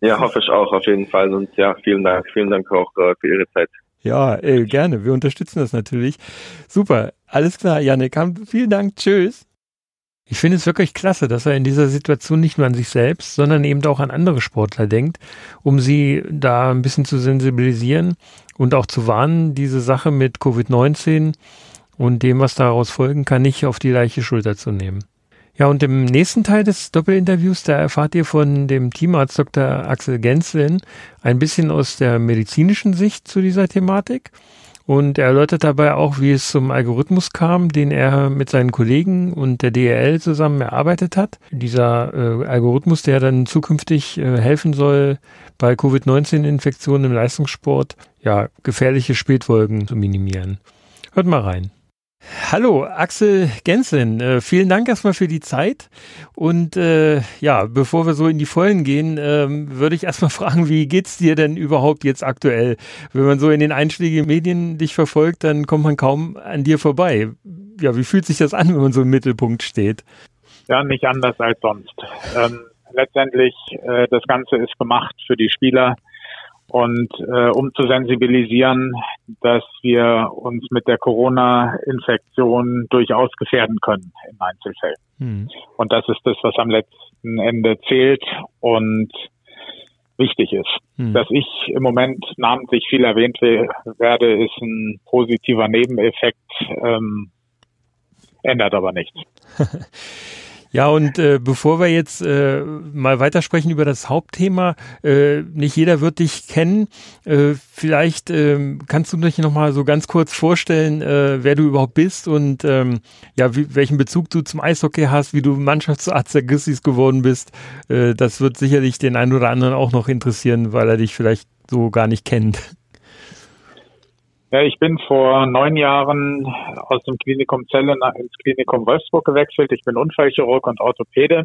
Ja, hoffe ich auch auf jeden Fall. Und ja, vielen Dank. Vielen Dank auch äh, für Ihre Zeit. Ja, äh, gerne. Wir unterstützen das natürlich. Super. Alles klar, Janik. Vielen Dank. Tschüss. Ich finde es wirklich klasse, dass er in dieser Situation nicht nur an sich selbst, sondern eben auch an andere Sportler denkt, um sie da ein bisschen zu sensibilisieren und auch zu warnen, diese Sache mit Covid-19 und dem, was daraus folgen kann, nicht auf die leichte Schulter zu nehmen. Ja, und im nächsten Teil des Doppelinterviews, da erfahrt ihr von dem Teamarzt Dr. Axel Genslin ein bisschen aus der medizinischen Sicht zu dieser Thematik. Und er erläutert dabei auch, wie es zum Algorithmus kam, den er mit seinen Kollegen und der DRL zusammen erarbeitet hat. Dieser äh, Algorithmus, der dann zukünftig äh, helfen soll, bei Covid-19-Infektionen im Leistungssport ja gefährliche Spätfolgen zu minimieren. Hört mal rein. Hallo, Axel Gensen. Äh, vielen Dank erstmal für die Zeit. Und äh, ja, bevor wir so in die Vollen gehen, ähm, würde ich erstmal <laughs> fragen, wie geht's dir denn überhaupt jetzt aktuell? Wenn man so in den einschlägigen Medien dich verfolgt, dann kommt man kaum an dir vorbei. Ja, wie fühlt sich das an, wenn man so im Mittelpunkt steht? Ja, nicht anders als sonst. Ähm, letztendlich, äh, das Ganze ist gemacht für die Spieler und äh, um zu sensibilisieren, dass wir uns mit der Corona-Infektion durchaus gefährden können in Einzelfällen. Mhm. Und das ist das, was am letzten Ende zählt und wichtig ist. Mhm. Dass ich im Moment namentlich viel erwähnt werde, ist ein positiver Nebeneffekt, ähm, ändert aber nichts. <laughs> Ja, und äh, bevor wir jetzt äh, mal weitersprechen über das Hauptthema, äh, nicht jeder wird dich kennen. Äh, vielleicht äh, kannst du dich noch mal so ganz kurz vorstellen, äh, wer du überhaupt bist und ähm, ja, wie, welchen Bezug du zum Eishockey hast, wie du Mannschaftsarzt der Grizzlies geworden bist. Äh, das wird sicherlich den einen oder anderen auch noch interessieren, weil er dich vielleicht so gar nicht kennt. Ja, ich bin vor neun Jahren aus dem Klinikum Celle ins Klinikum Wolfsburg gewechselt. Ich bin Unfallchirurg und Orthopäde.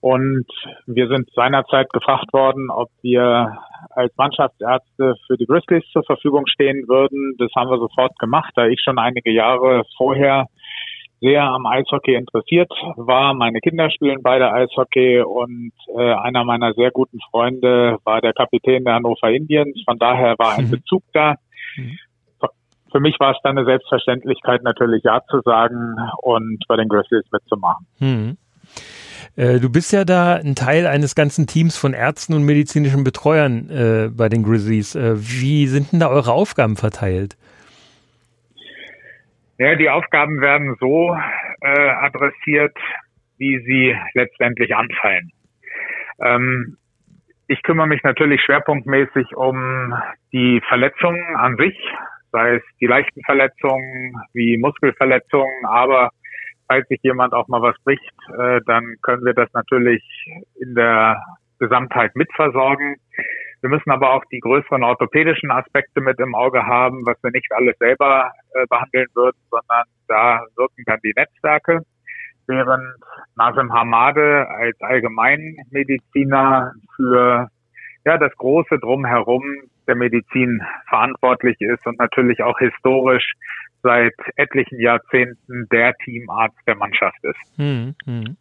Und wir sind seinerzeit gefragt worden, ob wir als Mannschaftsärzte für die Grizzlies zur Verfügung stehen würden. Das haben wir sofort gemacht, da ich schon einige Jahre vorher sehr am Eishockey interessiert war. Meine Kinder spielen beide Eishockey und äh, einer meiner sehr guten Freunde war der Kapitän der Hannover Indians. Von daher war ein mhm. Bezug da. Mhm für mich war es dann eine Selbstverständlichkeit, natürlich Ja zu sagen und bei den Grizzlies mitzumachen. Hm. Du bist ja da ein Teil eines ganzen Teams von Ärzten und medizinischen Betreuern äh, bei den Grizzlies. Äh, wie sind denn da eure Aufgaben verteilt? Ja, die Aufgaben werden so äh, adressiert, wie sie letztendlich anfallen. Ähm, ich kümmere mich natürlich schwerpunktmäßig um die Verletzungen an sich, sei es die leichten Verletzungen wie Muskelverletzungen, aber falls sich jemand auch mal was bricht, äh, dann können wir das natürlich in der Gesamtheit mitversorgen. Wir müssen aber auch die größeren orthopädischen Aspekte mit im Auge haben, was wir nicht alles selber äh, behandeln würden, sondern da wirken dann die Netzwerke. Während Nazim Hamade als Allgemeinmediziner für ja, das große Drumherum der Medizin verantwortlich ist und natürlich auch historisch seit etlichen Jahrzehnten der Teamarzt der Mannschaft ist. Hm, hm.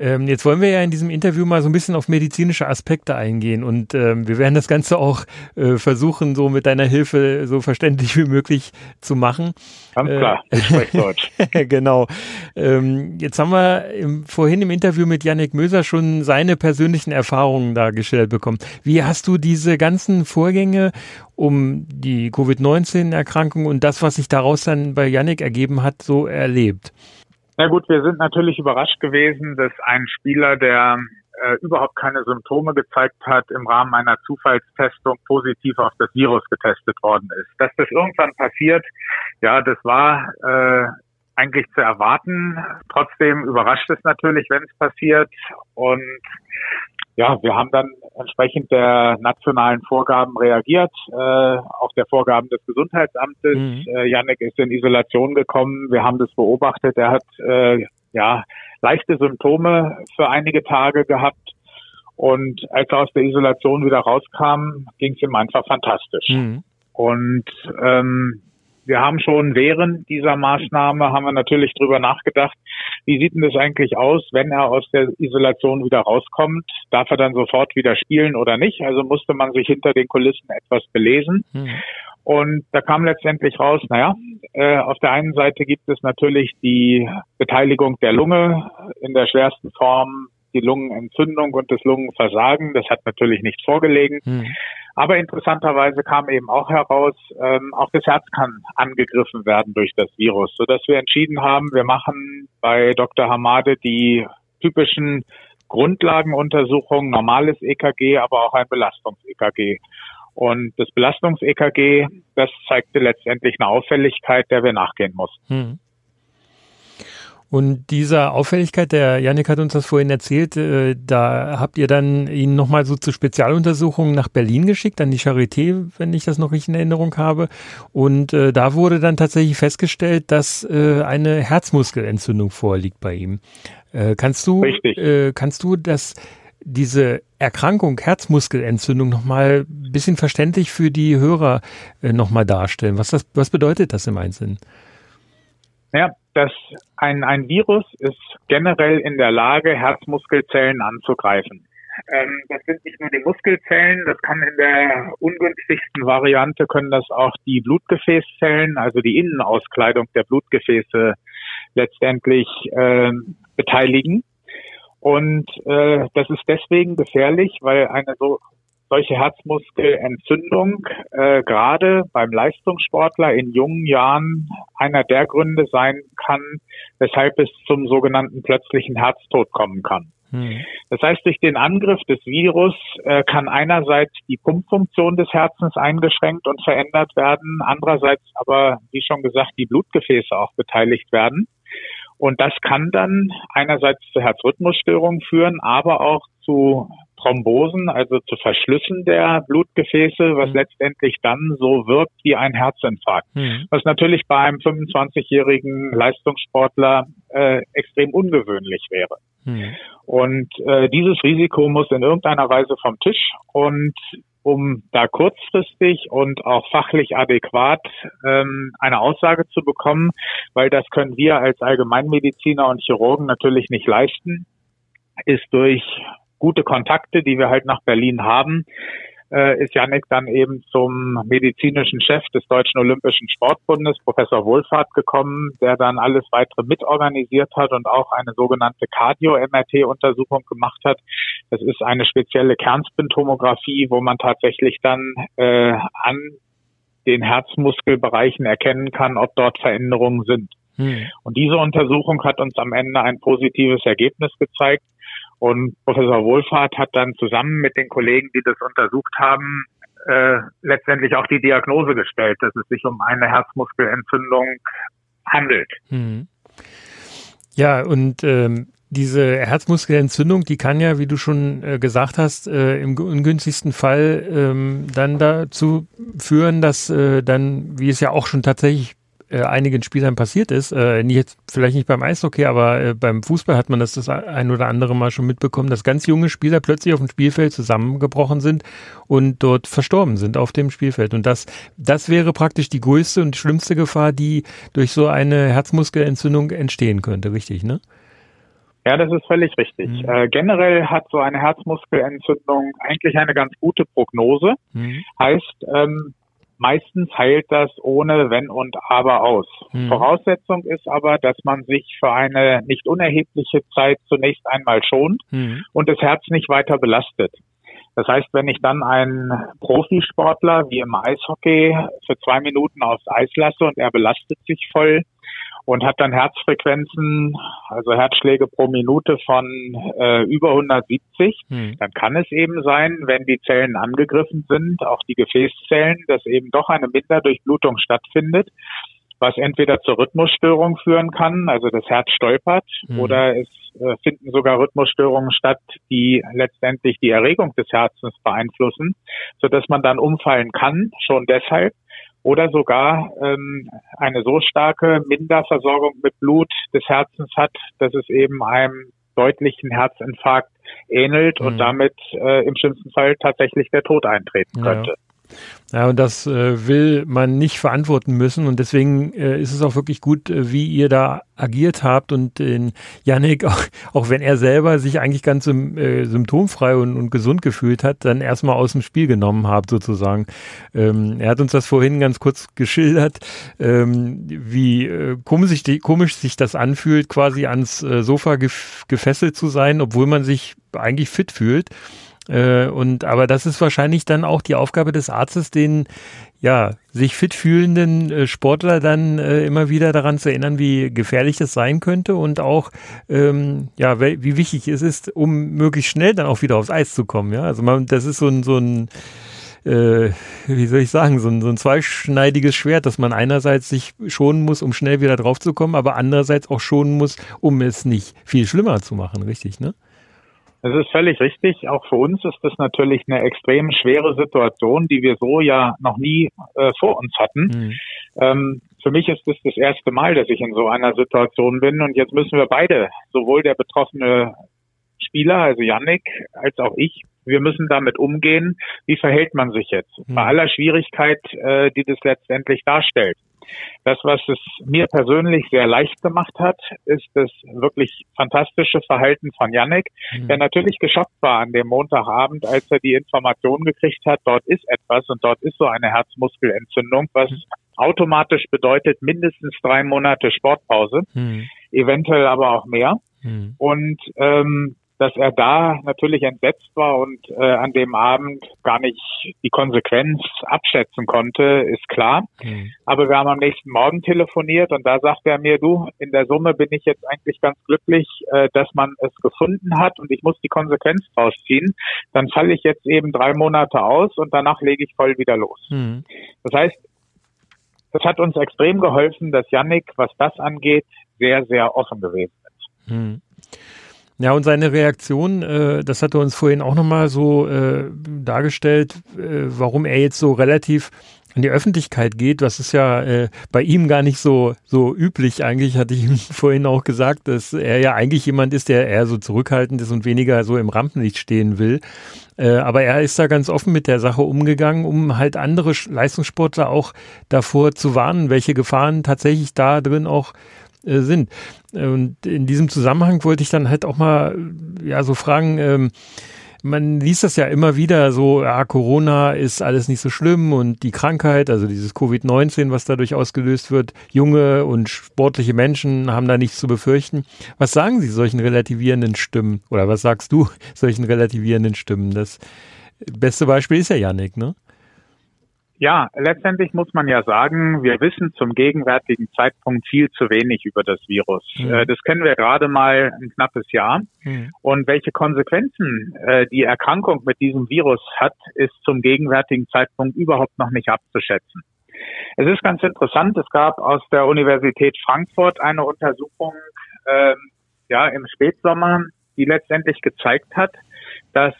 Ähm, jetzt wollen wir ja in diesem Interview mal so ein bisschen auf medizinische Aspekte eingehen und ähm, wir werden das Ganze auch äh, versuchen, so mit deiner Hilfe so verständlich wie möglich zu machen. Ganz äh, klar, ich spreche Deutsch. <laughs> genau. Ähm, jetzt haben wir im, vorhin im Interview mit Yannick Möser schon seine persönlichen Erfahrungen dargestellt bekommen. Wie hast du diese ganzen Vorgänge um die Covid-19-Erkrankung und das, was sich daraus dann bei Yannick ergeben hat, so erlebt? Na gut, wir sind natürlich überrascht gewesen, dass ein Spieler, der äh, überhaupt keine Symptome gezeigt hat, im Rahmen einer Zufallstestung positiv auf das Virus getestet worden ist. Dass das irgendwann passiert, ja, das war äh, eigentlich zu erwarten. Trotzdem überrascht es natürlich, wenn es passiert. Und ja, wir haben dann entsprechend der nationalen Vorgaben reagiert, äh, auch der Vorgaben des Gesundheitsamtes. Mhm. Äh, Janek ist in Isolation gekommen. Wir haben das beobachtet. Er hat äh, ja leichte Symptome für einige Tage gehabt. Und als er aus der Isolation wieder rauskam, ging es ihm einfach fantastisch. Mhm. Und ähm, wir haben schon während dieser Maßnahme haben wir natürlich drüber nachgedacht, wie sieht denn das eigentlich aus, wenn er aus der Isolation wieder rauskommt? Darf er dann sofort wieder spielen oder nicht? Also musste man sich hinter den Kulissen etwas belesen. Mhm. Und da kam letztendlich raus, naja, äh, auf der einen Seite gibt es natürlich die Beteiligung der Lunge in der schwersten Form, die Lungenentzündung und das Lungenversagen. Das hat natürlich nicht vorgelegen. Mhm. Aber interessanterweise kam eben auch heraus, ähm, auch das Herz kann angegriffen werden durch das Virus, sodass wir entschieden haben, wir machen bei Dr. Hamade die typischen Grundlagenuntersuchungen, normales EKG, aber auch ein Belastungs-EKG. Und das Belastungs-EKG, das zeigte letztendlich eine Auffälligkeit, der wir nachgehen mussten. Hm. Und dieser Auffälligkeit, der Janik hat uns das vorhin erzählt, äh, da habt ihr dann ihn nochmal so zur Spezialuntersuchung nach Berlin geschickt, an die Charité, wenn ich das noch richtig in Erinnerung habe. Und äh, da wurde dann tatsächlich festgestellt, dass äh, eine Herzmuskelentzündung vorliegt bei ihm. Äh, kannst du, äh, kannst du das, diese Erkrankung, Herzmuskelentzündung nochmal ein bisschen verständlich für die Hörer äh, nochmal darstellen? Was, das, was bedeutet das im Einzelnen? Ja, dass ein, ein Virus ist generell in der Lage, Herzmuskelzellen anzugreifen. Ähm, das sind nicht nur die Muskelzellen, das kann in der ungünstigsten Variante können das auch die Blutgefäßzellen, also die Innenauskleidung der Blutgefäße letztendlich äh, beteiligen. Und äh, das ist deswegen gefährlich, weil eine so solche Herzmuskelentzündung äh, gerade beim Leistungssportler in jungen Jahren einer der Gründe sein kann, weshalb es zum sogenannten plötzlichen Herztod kommen kann. Hm. Das heißt, durch den Angriff des Virus äh, kann einerseits die Pumpfunktion des Herzens eingeschränkt und verändert werden, andererseits aber, wie schon gesagt, die Blutgefäße auch beteiligt werden. Und das kann dann einerseits zu Herzrhythmusstörungen führen, aber auch zu Thrombosen, also zu Verschlüssen der Blutgefäße, was mhm. letztendlich dann so wirkt wie ein Herzinfarkt. Mhm. Was natürlich bei einem 25-jährigen Leistungssportler äh, extrem ungewöhnlich wäre. Mhm. Und äh, dieses Risiko muss in irgendeiner Weise vom Tisch und um da kurzfristig und auch fachlich adäquat ähm, eine Aussage zu bekommen, weil das können wir als Allgemeinmediziner und Chirurgen natürlich nicht leisten, ist durch gute Kontakte, die wir halt nach Berlin haben, äh, ist Janik dann eben zum medizinischen Chef des Deutschen Olympischen Sportbundes, Professor Wohlfahrt, gekommen, der dann alles weitere mitorganisiert hat und auch eine sogenannte Cardio-MRT-Untersuchung gemacht hat. Das ist eine spezielle Kernspintomographie, wo man tatsächlich dann äh, an den Herzmuskelbereichen erkennen kann, ob dort Veränderungen sind. Hm. Und diese Untersuchung hat uns am Ende ein positives Ergebnis gezeigt. Und Professor Wohlfahrt hat dann zusammen mit den Kollegen, die das untersucht haben, äh, letztendlich auch die Diagnose gestellt, dass es sich um eine Herzmuskelentzündung handelt. Mhm. Ja, und ähm, diese Herzmuskelentzündung, die kann ja, wie du schon äh, gesagt hast, äh, im ungünstigsten Fall ähm, dann dazu führen, dass äh, dann, wie es ja auch schon tatsächlich äh, einigen Spielern passiert ist. Äh, nicht jetzt, vielleicht nicht beim Eishockey, aber äh, beim Fußball hat man das das ein oder andere Mal schon mitbekommen, dass ganz junge Spieler plötzlich auf dem Spielfeld zusammengebrochen sind und dort verstorben sind auf dem Spielfeld. Und das, das wäre praktisch die größte und schlimmste Gefahr, die durch so eine Herzmuskelentzündung entstehen könnte, richtig, ne? Ja, das ist völlig richtig. Mhm. Äh, generell hat so eine Herzmuskelentzündung eigentlich eine ganz gute Prognose. Mhm. Heißt, ähm, Meistens heilt das ohne Wenn und Aber aus. Mhm. Voraussetzung ist aber, dass man sich für eine nicht unerhebliche Zeit zunächst einmal schont mhm. und das Herz nicht weiter belastet. Das heißt, wenn ich dann einen Profisportler wie im Eishockey für zwei Minuten aufs Eis lasse und er belastet sich voll, und hat dann Herzfrequenzen, also Herzschläge pro Minute von äh, über 170, hm. dann kann es eben sein, wenn die Zellen angegriffen sind, auch die Gefäßzellen, dass eben doch eine Minderdurchblutung stattfindet, was entweder zur Rhythmusstörung führen kann, also das Herz stolpert, hm. oder es äh, finden sogar Rhythmusstörungen statt, die letztendlich die Erregung des Herzens beeinflussen, so dass man dann umfallen kann, schon deshalb, oder sogar ähm, eine so starke Minderversorgung mit Blut des Herzens hat, dass es eben einem deutlichen Herzinfarkt ähnelt mhm. und damit äh, im schlimmsten Fall tatsächlich der Tod eintreten könnte. Ja. Und das äh, will man nicht verantworten müssen. Und deswegen äh, ist es auch wirklich gut, äh, wie ihr da agiert habt und den Yannick, <laughs> auch, auch wenn er selber sich eigentlich ganz äh, symptomfrei und, und, gesund gefühlt hat, dann erstmal aus dem Spiel genommen habt sozusagen. Ähm, er hat uns das vorhin ganz kurz geschildert, ähm, wie äh, komisch, sich, komisch sich das anfühlt, quasi ans äh, Sofa gef gefesselt zu sein, obwohl man sich eigentlich fit fühlt. Äh, und aber das ist wahrscheinlich dann auch die Aufgabe des Arztes, den ja sich fit fühlenden äh, Sportler dann äh, immer wieder daran zu erinnern, wie gefährlich das sein könnte und auch ähm, ja wie wichtig es ist, um möglichst schnell dann auch wieder aufs Eis zu kommen. Ja, also man, das ist so ein so ein äh, wie soll ich sagen, so ein, so ein zweischneidiges Schwert, dass man einerseits sich schonen muss, um schnell wieder drauf zu kommen, aber andererseits auch schonen muss, um es nicht viel schlimmer zu machen, richtig, ne? Das ist völlig richtig. Auch für uns ist das natürlich eine extrem schwere Situation, die wir so ja noch nie äh, vor uns hatten. Mhm. Ähm, für mich ist es das, das erste Mal, dass ich in so einer Situation bin und jetzt müssen wir beide, sowohl der betroffene Spieler, also Yannick, als auch ich, wir müssen damit umgehen. Wie verhält man sich jetzt? Mhm. Bei aller Schwierigkeit, äh, die das letztendlich darstellt. Das, was es mir persönlich sehr leicht gemacht hat, ist das wirklich fantastische Verhalten von Yannick, mhm. der natürlich geschockt war an dem Montagabend, als er die Information gekriegt hat, dort ist etwas und dort ist so eine Herzmuskelentzündung, was mhm. automatisch bedeutet mindestens drei Monate Sportpause, mhm. eventuell aber auch mehr. Mhm. Und ähm, dass er da natürlich entsetzt war und äh, an dem Abend gar nicht die Konsequenz abschätzen konnte, ist klar. Mhm. Aber wir haben am nächsten Morgen telefoniert und da sagte er mir, du, in der Summe bin ich jetzt eigentlich ganz glücklich, äh, dass man es gefunden hat und ich muss die Konsequenz draus ziehen. Dann falle ich jetzt eben drei Monate aus und danach lege ich voll wieder los. Mhm. Das heißt, das hat uns extrem geholfen, dass Yannick, was das angeht, sehr, sehr offen gewesen ist. Mhm. Ja, und seine Reaktion, äh, das hat er uns vorhin auch nochmal so äh, dargestellt, äh, warum er jetzt so relativ in die Öffentlichkeit geht, was ist ja äh, bei ihm gar nicht so, so üblich. Eigentlich hatte ich <laughs> ihm vorhin auch gesagt, dass er ja eigentlich jemand ist, der eher so zurückhaltend ist und weniger so im Rampenlicht stehen will. Äh, aber er ist da ganz offen mit der Sache umgegangen, um halt andere Leistungssportler auch davor zu warnen, welche Gefahren tatsächlich da drin auch äh, sind. Und in diesem Zusammenhang wollte ich dann halt auch mal ja so fragen, ähm, man liest das ja immer wieder so, ja, Corona ist alles nicht so schlimm und die Krankheit, also dieses Covid-19, was dadurch ausgelöst wird, junge und sportliche Menschen haben da nichts zu befürchten. Was sagen Sie solchen relativierenden Stimmen? Oder was sagst du <laughs> solchen relativierenden Stimmen? Das beste Beispiel ist ja Yannick, ne? Ja, letztendlich muss man ja sagen, wir wissen zum gegenwärtigen Zeitpunkt viel zu wenig über das Virus. Mhm. Das kennen wir gerade mal ein knappes Jahr. Mhm. Und welche Konsequenzen äh, die Erkrankung mit diesem Virus hat, ist zum gegenwärtigen Zeitpunkt überhaupt noch nicht abzuschätzen. Es ist ganz interessant, es gab aus der Universität Frankfurt eine Untersuchung äh, ja, im Spätsommer, die letztendlich gezeigt hat, dass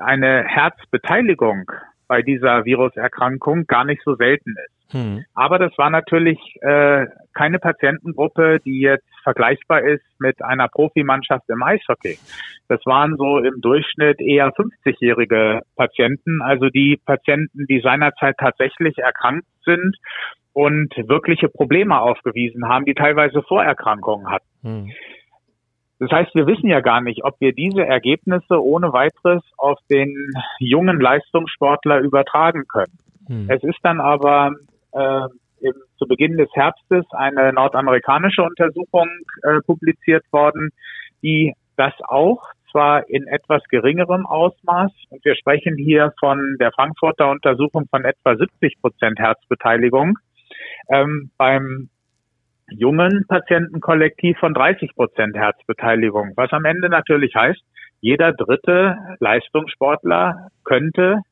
eine Herzbeteiligung bei dieser Viruserkrankung gar nicht so selten ist. Hm. Aber das war natürlich äh, keine Patientengruppe, die jetzt vergleichbar ist mit einer Profimannschaft im Eishockey. Das waren so im Durchschnitt eher 50-jährige Patienten, also die Patienten, die seinerzeit tatsächlich erkrankt sind und wirkliche Probleme aufgewiesen haben, die teilweise Vorerkrankungen hatten. Hm. Das heißt, wir wissen ja gar nicht, ob wir diese Ergebnisse ohne weiteres auf den jungen Leistungssportler übertragen können. Hm. Es ist dann aber äh, im, zu Beginn des Herbstes eine nordamerikanische Untersuchung äh, publiziert worden, die das auch zwar in etwas geringerem Ausmaß, und wir sprechen hier von der Frankfurter Untersuchung von etwa 70 Prozent Herzbeteiligung, ähm, beim jungen Patientenkollektiv von 30 Prozent Herzbeteiligung, was am Ende natürlich heißt, jeder dritte Leistungssportler könnte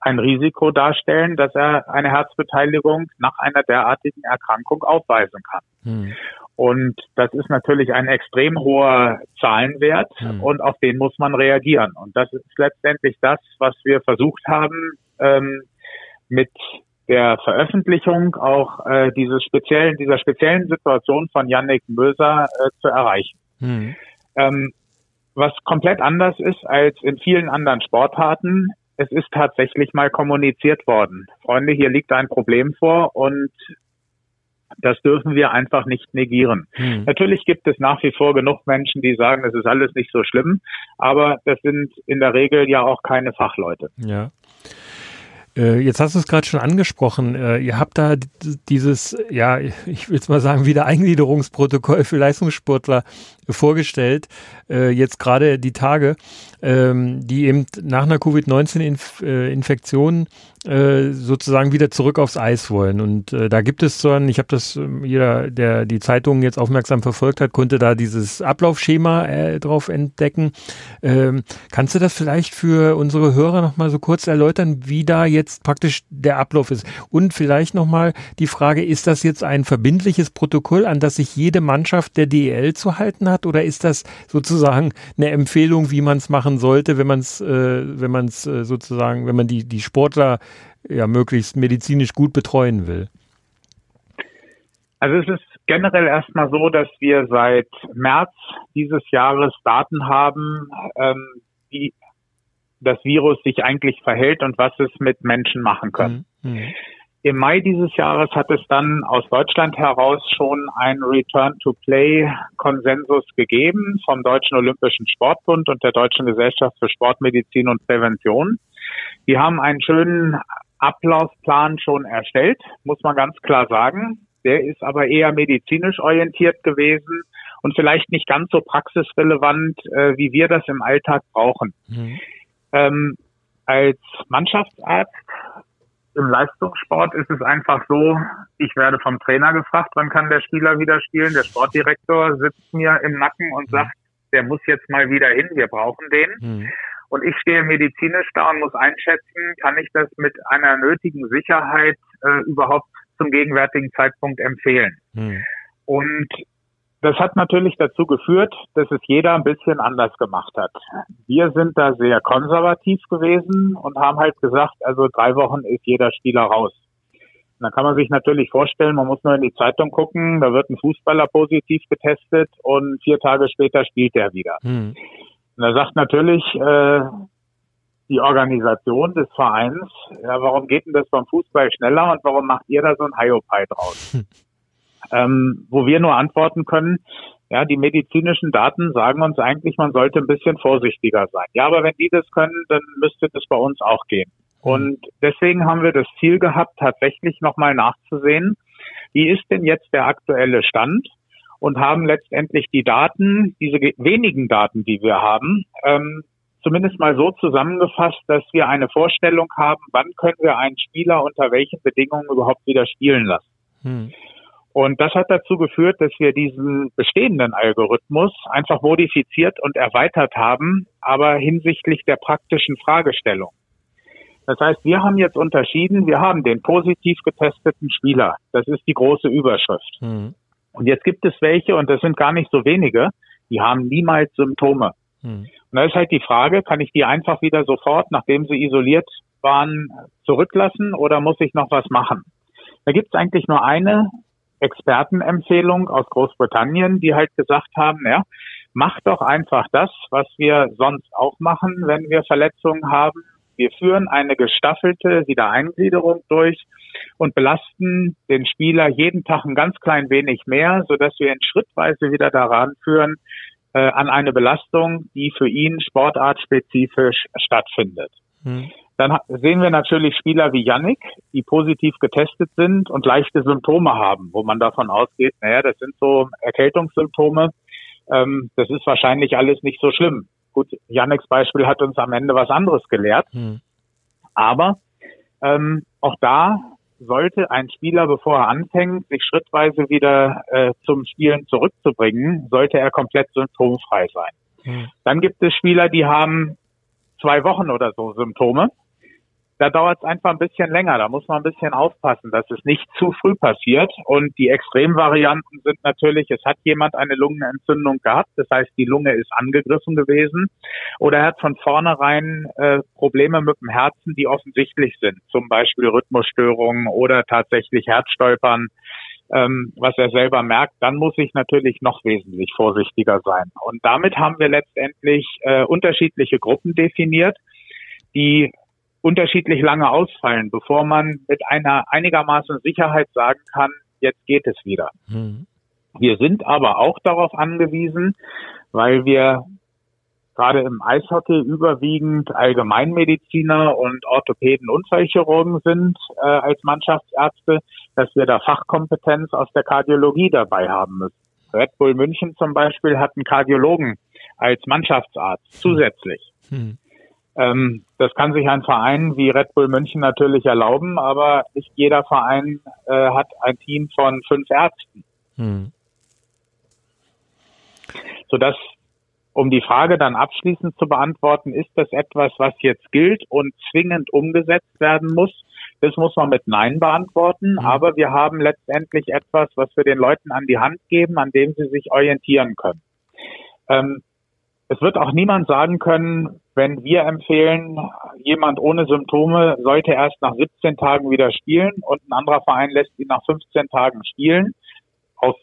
ein Risiko darstellen, dass er eine Herzbeteiligung nach einer derartigen Erkrankung aufweisen kann. Hm. Und das ist natürlich ein extrem hoher Zahlenwert hm. und auf den muss man reagieren. Und das ist letztendlich das, was wir versucht haben, ähm, mit der Veröffentlichung auch äh, dieses speziellen, dieser speziellen Situation von Yannick Möser äh, zu erreichen. Mhm. Ähm, was komplett anders ist als in vielen anderen Sportarten. es ist tatsächlich mal kommuniziert worden. Freunde, hier liegt ein Problem vor und das dürfen wir einfach nicht negieren. Hm. Natürlich gibt es nach wie vor genug Menschen, die sagen, es ist alles nicht so schlimm, aber das sind in der Regel ja auch keine Fachleute. Ja. Äh, jetzt hast du es gerade schon angesprochen. Äh, ihr habt da dieses, ja, ich will es mal sagen, Wiedereingliederungsprotokoll für Leistungssportler vorgestellt, äh, jetzt gerade die Tage, ähm, die eben nach einer Covid-19-Infektion äh, sozusagen wieder zurück aufs Eis wollen. Und äh, da gibt es so ein, ich habe das, ähm, jeder, der die Zeitungen jetzt aufmerksam verfolgt hat, konnte da dieses Ablaufschema äh, drauf entdecken. Ähm, kannst du das vielleicht für unsere Hörer nochmal so kurz erläutern, wie da jetzt praktisch der Ablauf ist? Und vielleicht nochmal die Frage, ist das jetzt ein verbindliches Protokoll, an das sich jede Mannschaft der DEL zu halten hat? Oder ist das sozusagen eine Empfehlung, wie man es machen sollte, wenn man es, äh, wenn man es äh, sozusagen, wenn man die, die Sportler ja möglichst medizinisch gut betreuen will? Also es ist generell erstmal so, dass wir seit März dieses Jahres Daten haben, ähm, wie das Virus sich eigentlich verhält und was es mit Menschen machen kann. Mhm. mhm. Im Mai dieses Jahres hat es dann aus Deutschland heraus schon einen Return-to-Play-Konsensus gegeben vom Deutschen Olympischen Sportbund und der Deutschen Gesellschaft für Sportmedizin und Prävention. Die haben einen schönen Ablaufplan schon erstellt, muss man ganz klar sagen. Der ist aber eher medizinisch orientiert gewesen und vielleicht nicht ganz so praxisrelevant, äh, wie wir das im Alltag brauchen. Mhm. Ähm, als Mannschaftsarzt im Leistungssport ist es einfach so, ich werde vom Trainer gefragt, wann kann der Spieler wieder spielen. Der Sportdirektor sitzt mir im Nacken und mhm. sagt, der muss jetzt mal wieder hin, wir brauchen den. Mhm. Und ich stehe medizinisch da und muss einschätzen, kann ich das mit einer nötigen Sicherheit äh, überhaupt zum gegenwärtigen Zeitpunkt empfehlen. Hm. Und das hat natürlich dazu geführt, dass es jeder ein bisschen anders gemacht hat. Wir sind da sehr konservativ gewesen und haben halt gesagt, also drei Wochen ist jeder Spieler raus. Und dann kann man sich natürlich vorstellen, man muss nur in die Zeitung gucken, da wird ein Fußballer positiv getestet und vier Tage später spielt er wieder. Hm. Und da sagt natürlich äh, die Organisation des Vereins, ja, warum geht denn das beim Fußball schneller und warum macht ihr da so ein Hiopai draus? Hm. Ähm, wo wir nur antworten können, ja, die medizinischen Daten sagen uns eigentlich, man sollte ein bisschen vorsichtiger sein. Ja, aber wenn die das können, dann müsste das bei uns auch gehen. Hm. Und deswegen haben wir das Ziel gehabt, tatsächlich nochmal nachzusehen, wie ist denn jetzt der aktuelle Stand? Und haben letztendlich die Daten, diese wenigen Daten, die wir haben, ähm, zumindest mal so zusammengefasst, dass wir eine Vorstellung haben, wann können wir einen Spieler unter welchen Bedingungen überhaupt wieder spielen lassen. Hm. Und das hat dazu geführt, dass wir diesen bestehenden Algorithmus einfach modifiziert und erweitert haben, aber hinsichtlich der praktischen Fragestellung. Das heißt, wir haben jetzt unterschieden, wir haben den positiv getesteten Spieler. Das ist die große Überschrift. Hm. Und jetzt gibt es welche, und das sind gar nicht so wenige, die haben niemals Symptome. Hm. Und da ist halt die Frage, kann ich die einfach wieder sofort, nachdem sie isoliert waren, zurücklassen oder muss ich noch was machen? Da gibt es eigentlich nur eine Expertenempfehlung aus Großbritannien, die halt gesagt haben, ja, mach doch einfach das, was wir sonst auch machen, wenn wir Verletzungen haben. Wir führen eine gestaffelte Wiedereingliederung durch und belasten den Spieler jeden Tag ein ganz klein wenig mehr, sodass wir ihn schrittweise wieder daran führen, äh, an eine Belastung, die für ihn sportartspezifisch stattfindet. Hm. Dann sehen wir natürlich Spieler wie Yannick, die positiv getestet sind und leichte Symptome haben, wo man davon ausgeht, naja, das sind so Erkältungssymptome. Ähm, das ist wahrscheinlich alles nicht so schlimm. Gut, Yannicks Beispiel hat uns am Ende was anderes gelehrt. Hm. Aber ähm, auch da sollte ein Spieler, bevor er anfängt, sich schrittweise wieder äh, zum Spielen zurückzubringen, sollte er komplett symptomfrei sein. Hm. Dann gibt es Spieler, die haben zwei Wochen oder so Symptome da dauert es einfach ein bisschen länger. Da muss man ein bisschen aufpassen, dass es nicht zu früh passiert. Und die Extremvarianten sind natürlich, es hat jemand eine Lungenentzündung gehabt, das heißt, die Lunge ist angegriffen gewesen, oder er hat von vornherein äh, Probleme mit dem Herzen, die offensichtlich sind, zum Beispiel Rhythmusstörungen oder tatsächlich Herzstolpern. Ähm, was er selber merkt, dann muss ich natürlich noch wesentlich vorsichtiger sein. Und damit haben wir letztendlich äh, unterschiedliche Gruppen definiert, die unterschiedlich lange ausfallen, bevor man mit einer einigermaßen Sicherheit sagen kann, jetzt geht es wieder. Mhm. Wir sind aber auch darauf angewiesen, weil wir gerade im Eishockey überwiegend Allgemeinmediziner und Orthopäden Unfallchirurgen sind äh, als Mannschaftsärzte, dass wir da Fachkompetenz aus der Kardiologie dabei haben müssen. Red Bull München zum Beispiel hat einen Kardiologen als Mannschaftsarzt zusätzlich. Hm. Ähm, das kann sich ein Verein wie Red Bull München natürlich erlauben, aber nicht jeder Verein äh, hat ein Team von fünf Ärzten. Hm. Sodass, um die Frage dann abschließend zu beantworten, ist das etwas, was jetzt gilt und zwingend umgesetzt werden muss? Das muss man mit Nein beantworten, mhm. aber wir haben letztendlich etwas, was wir den Leuten an die Hand geben, an dem sie sich orientieren können. Ähm, es wird auch niemand sagen können, wenn wir empfehlen, jemand ohne Symptome sollte erst nach 17 Tagen wieder spielen und ein anderer Verein lässt ihn nach 15 Tagen spielen, auf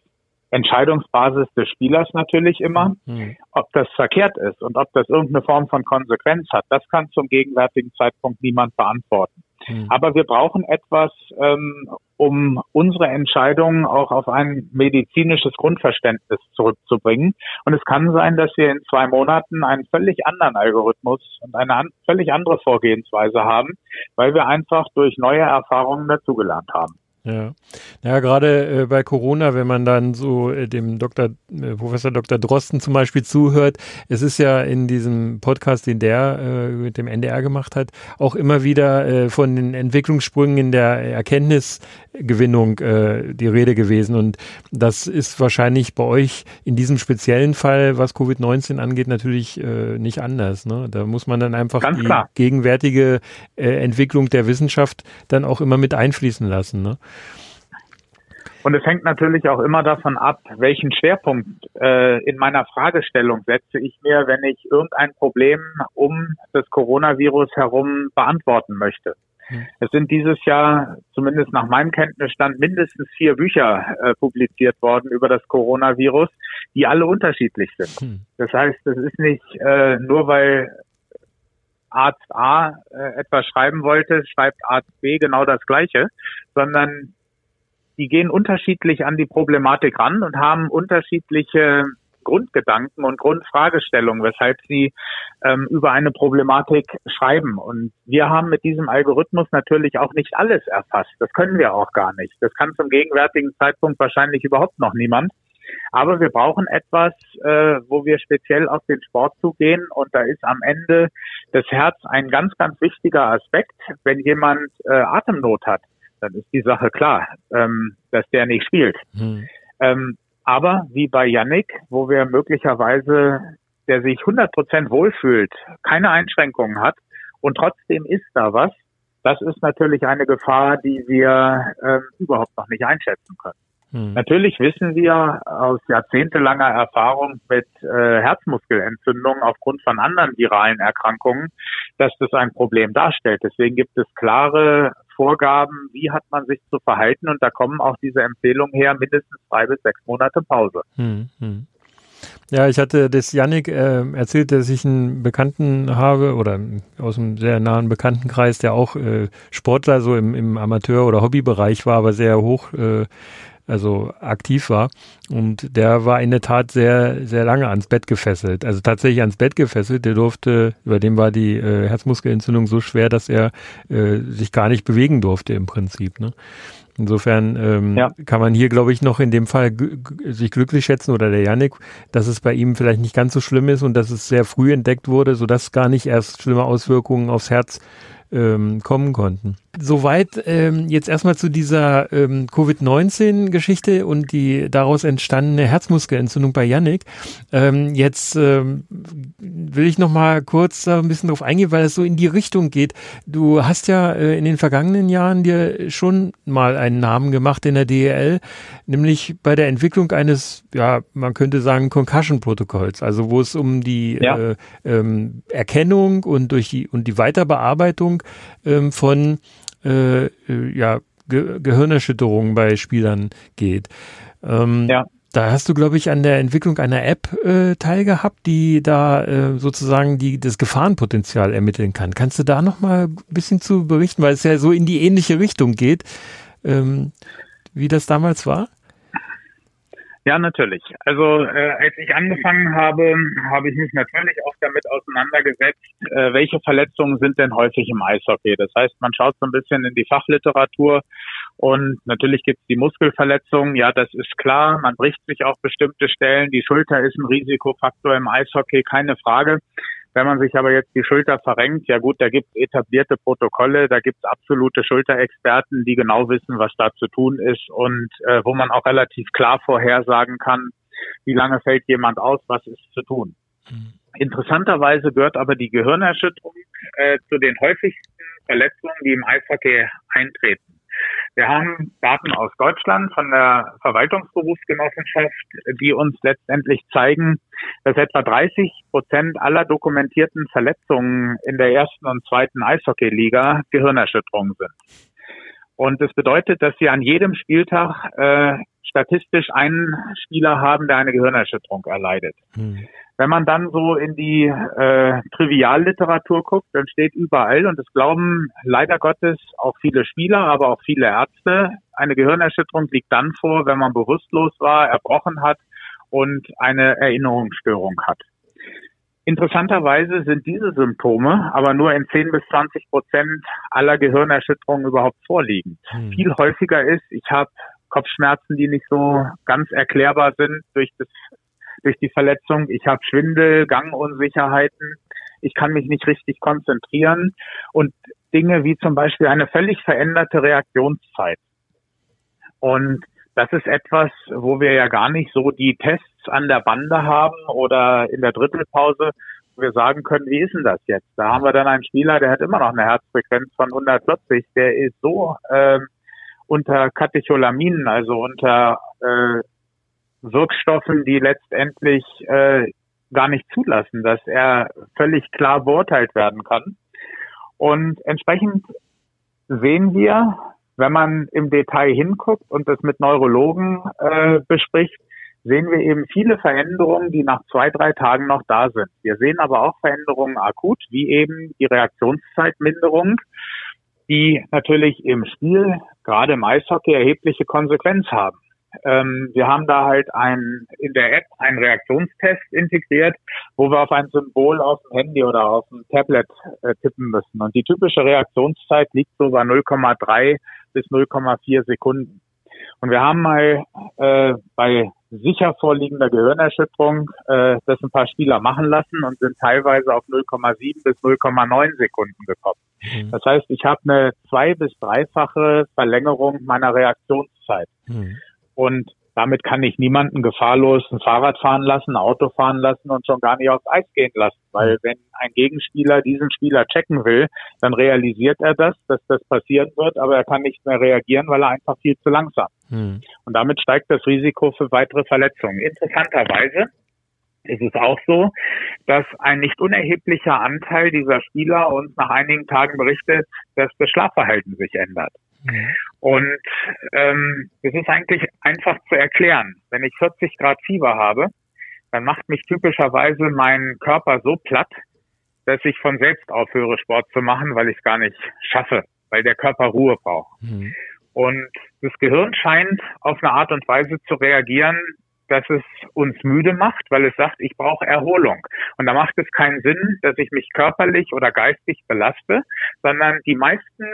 Entscheidungsbasis des Spielers natürlich immer. Mhm. Ob das verkehrt ist und ob das irgendeine Form von Konsequenz hat, das kann zum gegenwärtigen Zeitpunkt niemand beantworten. Mhm. Aber wir brauchen etwas, ähm, um unsere Entscheidungen auch auf ein medizinisches Grundverständnis zurückzubringen. Und es kann sein, dass wir in zwei Monaten einen völlig anderen Algorithmus und eine an völlig andere Vorgehensweise haben, weil wir einfach durch neue Erfahrungen dazugelernt haben. Ja, ja gerade äh, bei Corona, wenn man dann so äh, dem Dr., äh, Professor Dr. Drosten zum Beispiel zuhört, es ist ja in diesem Podcast, den der äh, mit dem NDR gemacht hat, auch immer wieder äh, von den Entwicklungssprüngen in der Erkenntnisgewinnung äh, die Rede gewesen. Und das ist wahrscheinlich bei euch in diesem speziellen Fall, was Covid-19 angeht, natürlich nicht anders. Ne? Da muss man dann einfach Ganz die klar. gegenwärtige Entwicklung der Wissenschaft dann auch immer mit einfließen lassen. Ne? Und es hängt natürlich auch immer davon ab, welchen Schwerpunkt äh, in meiner Fragestellung setze ich mir, wenn ich irgendein Problem um das Coronavirus herum beantworten möchte. Hm. Es sind dieses Jahr, zumindest nach meinem Kenntnisstand, mindestens vier Bücher äh, publiziert worden über das Coronavirus, die alle unterschiedlich sind. Hm. Das heißt, es ist nicht äh, nur, weil Arzt A äh, etwas schreiben wollte, schreibt Arzt B genau das Gleiche, sondern die gehen unterschiedlich an die Problematik ran und haben unterschiedliche Grundgedanken und Grundfragestellungen, weshalb sie ähm, über eine Problematik schreiben. Und wir haben mit diesem Algorithmus natürlich auch nicht alles erfasst. Das können wir auch gar nicht. Das kann zum gegenwärtigen Zeitpunkt wahrscheinlich überhaupt noch niemand. Aber wir brauchen etwas, äh, wo wir speziell auf den Sport zugehen. Und da ist am Ende das Herz ein ganz, ganz wichtiger Aspekt. Wenn jemand äh, Atemnot hat, dann ist die Sache klar, ähm, dass der nicht spielt. Hm. Ähm, aber wie bei Yannick, wo wir möglicherweise, der sich 100 Prozent wohlfühlt, keine Einschränkungen hat und trotzdem ist da was, das ist natürlich eine Gefahr, die wir ähm, überhaupt noch nicht einschätzen können. Hm. Natürlich wissen wir aus jahrzehntelanger Erfahrung mit äh, Herzmuskelentzündungen aufgrund von anderen viralen Erkrankungen, dass das ein Problem darstellt. Deswegen gibt es klare Vorgaben, wie hat man sich zu verhalten und da kommen auch diese Empfehlungen her, mindestens drei bis sechs Monate Pause. Hm, hm. Ja, ich hatte das Yannick äh, erzählt, dass ich einen Bekannten habe oder aus einem sehr nahen Bekanntenkreis, der auch äh, Sportler so im, im Amateur- oder Hobbybereich war, aber sehr hoch äh, also aktiv war. Und der war in der Tat sehr, sehr lange ans Bett gefesselt. Also tatsächlich ans Bett gefesselt. Der durfte, über dem war die äh, Herzmuskelentzündung so schwer, dass er äh, sich gar nicht bewegen durfte im Prinzip. Ne? Insofern ähm, ja. kann man hier, glaube ich, noch in dem Fall sich glücklich schätzen oder der Yannick, dass es bei ihm vielleicht nicht ganz so schlimm ist und dass es sehr früh entdeckt wurde, sodass gar nicht erst schlimme Auswirkungen aufs Herz ähm, kommen konnten. Soweit ähm, jetzt erstmal zu dieser ähm, Covid-19-Geschichte und die daraus entstandene Herzmuskelentzündung bei Yannick. Ähm, jetzt ähm, will ich noch mal kurz da ein bisschen drauf eingehen, weil es so in die Richtung geht. Du hast ja äh, in den vergangenen Jahren dir schon mal einen Namen gemacht in der DEL, nämlich bei der Entwicklung eines, ja, man könnte sagen, Concussion-Protokolls, also wo es um die ja. äh, ähm, Erkennung und durch die und die Weiterbearbeitung ähm, von äh, äh, ja, Ge Gehirnerschütterungen bei Spielern geht. Ähm, ja. Da hast du, glaube ich, an der Entwicklung einer App äh, teilgehabt, die da äh, sozusagen die, das Gefahrenpotenzial ermitteln kann. Kannst du da noch mal ein bisschen zu berichten, weil es ja so in die ähnliche Richtung geht, ähm, wie das damals war? Ja, natürlich. Also äh, als ich angefangen habe, habe ich mich natürlich auch damit auseinandergesetzt, äh, welche Verletzungen sind denn häufig im Eishockey. Das heißt, man schaut so ein bisschen in die Fachliteratur und natürlich gibt es die Muskelverletzungen, ja, das ist klar. Man bricht sich auf bestimmte Stellen. Die Schulter ist ein Risikofaktor im Eishockey, keine Frage. Wenn man sich aber jetzt die Schulter verrenkt, ja gut, da gibt es etablierte Protokolle, da gibt es absolute Schulterexperten, die genau wissen, was da zu tun ist und äh, wo man auch relativ klar vorhersagen kann, wie lange fällt jemand aus, was ist zu tun. Mhm. Interessanterweise gehört aber die Gehirnerschütterung äh, zu den häufigsten Verletzungen, die im Eishockey eintreten. Wir haben Daten aus Deutschland von der Verwaltungsberufsgenossenschaft, die uns letztendlich zeigen, dass etwa 30 Prozent aller dokumentierten Verletzungen in der ersten und zweiten Eishockeyliga Gehirnerschütterungen sind. Und das bedeutet, dass wir an jedem Spieltag äh, statistisch einen Spieler haben, der eine Gehirnerschütterung erleidet. Hm. Wenn man dann so in die äh, Trivialliteratur guckt, dann steht überall, und das glauben leider Gottes auch viele Spieler, aber auch viele Ärzte, eine Gehirnerschütterung liegt dann vor, wenn man bewusstlos war, erbrochen hat und eine Erinnerungsstörung hat. Interessanterweise sind diese Symptome aber nur in 10 bis 20 Prozent aller Gehirnerschütterungen überhaupt vorliegend. Hm. Viel häufiger ist, ich habe Kopfschmerzen, die nicht so ganz erklärbar sind durch das durch die Verletzung. Ich habe Schwindel, Gangunsicherheiten. Ich kann mich nicht richtig konzentrieren und Dinge wie zum Beispiel eine völlig veränderte Reaktionszeit. Und das ist etwas, wo wir ja gar nicht so die Tests an der Bande haben oder in der Drittelpause, wo wir sagen können, wie ist denn das jetzt? Da haben wir dann einen Spieler, der hat immer noch eine Herzfrequenz von 140, der ist so äh, unter Katecholaminen, also unter äh, Wirkstoffen, die letztendlich äh, gar nicht zulassen, dass er völlig klar beurteilt werden kann. Und entsprechend sehen wir, wenn man im Detail hinguckt und das mit Neurologen äh, bespricht, sehen wir eben viele Veränderungen, die nach zwei, drei Tagen noch da sind. Wir sehen aber auch Veränderungen akut, wie eben die Reaktionszeitminderung, die natürlich im Spiel, gerade im Eishockey, erhebliche Konsequenz haben. Ähm, wir haben da halt ein, in der App einen Reaktionstest integriert, wo wir auf ein Symbol auf dem Handy oder auf dem Tablet äh, tippen müssen. Und die typische Reaktionszeit liegt so bei 0,3 bis 0,4 Sekunden. Und wir haben mal äh, bei sicher vorliegender Gehirnerschütterung äh, das ein paar Spieler machen lassen und sind teilweise auf 0,7 bis 0,9 Sekunden gekommen. Mhm. Das heißt, ich habe eine zwei- bis dreifache Verlängerung meiner Reaktionszeit. Mhm. Und damit kann ich niemanden gefahrlos ein Fahrrad fahren lassen, ein Auto fahren lassen und schon gar nicht aufs Eis gehen lassen. Weil wenn ein Gegenspieler diesen Spieler checken will, dann realisiert er das, dass das passieren wird, aber er kann nicht mehr reagieren, weil er einfach viel zu langsam. Hm. Und damit steigt das Risiko für weitere Verletzungen. Interessanterweise ist es auch so, dass ein nicht unerheblicher Anteil dieser Spieler uns nach einigen Tagen berichtet, dass das Schlafverhalten sich ändert. Mhm. Und ähm, es ist eigentlich einfach zu erklären. Wenn ich 40 Grad Fieber habe, dann macht mich typischerweise mein Körper so platt, dass ich von selbst aufhöre, Sport zu machen, weil ich es gar nicht schaffe, weil der Körper Ruhe braucht. Mhm. Und das Gehirn scheint auf eine Art und Weise zu reagieren, dass es uns müde macht, weil es sagt, ich brauche Erholung. Und da macht es keinen Sinn, dass ich mich körperlich oder geistig belaste, sondern die meisten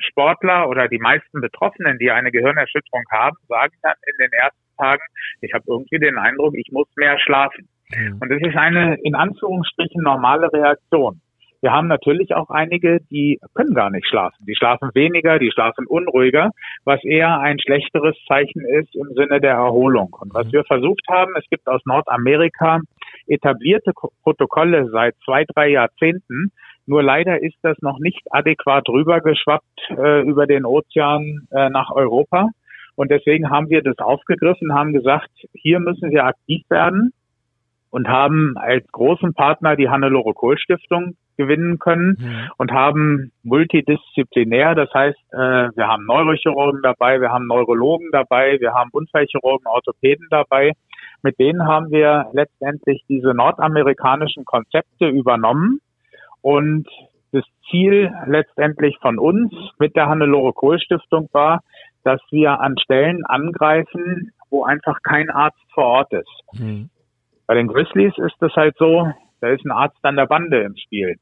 Sportler oder die meisten Betroffenen, die eine Gehirnerschütterung haben, sagen dann in den ersten Tagen, ich habe irgendwie den Eindruck, ich muss mehr schlafen. Mhm. Und das ist eine in Anführungsstrichen normale Reaktion. Wir haben natürlich auch einige, die können gar nicht schlafen. Die schlafen weniger, die schlafen unruhiger, was eher ein schlechteres Zeichen ist im Sinne der Erholung. Und was mhm. wir versucht haben, es gibt aus Nordamerika etablierte Protokolle seit zwei, drei Jahrzehnten, nur leider ist das noch nicht adäquat rübergeschwappt äh, über den Ozean äh, nach Europa. Und deswegen haben wir das aufgegriffen, haben gesagt, hier müssen wir aktiv werden und haben als großen Partner die Hannelore Kohl Stiftung gewinnen können mhm. und haben multidisziplinär, das heißt, äh, wir haben Neurochirurgen dabei, wir haben Neurologen dabei, wir haben Unfallchirurgen, Orthopäden dabei. Mit denen haben wir letztendlich diese nordamerikanischen Konzepte übernommen und das Ziel letztendlich von uns mit der Hannelore Kohl Stiftung war, dass wir an Stellen angreifen, wo einfach kein Arzt vor Ort ist. Mhm. Bei den Grizzlies ist es halt so, da ist ein Arzt an der Bande im Spiel.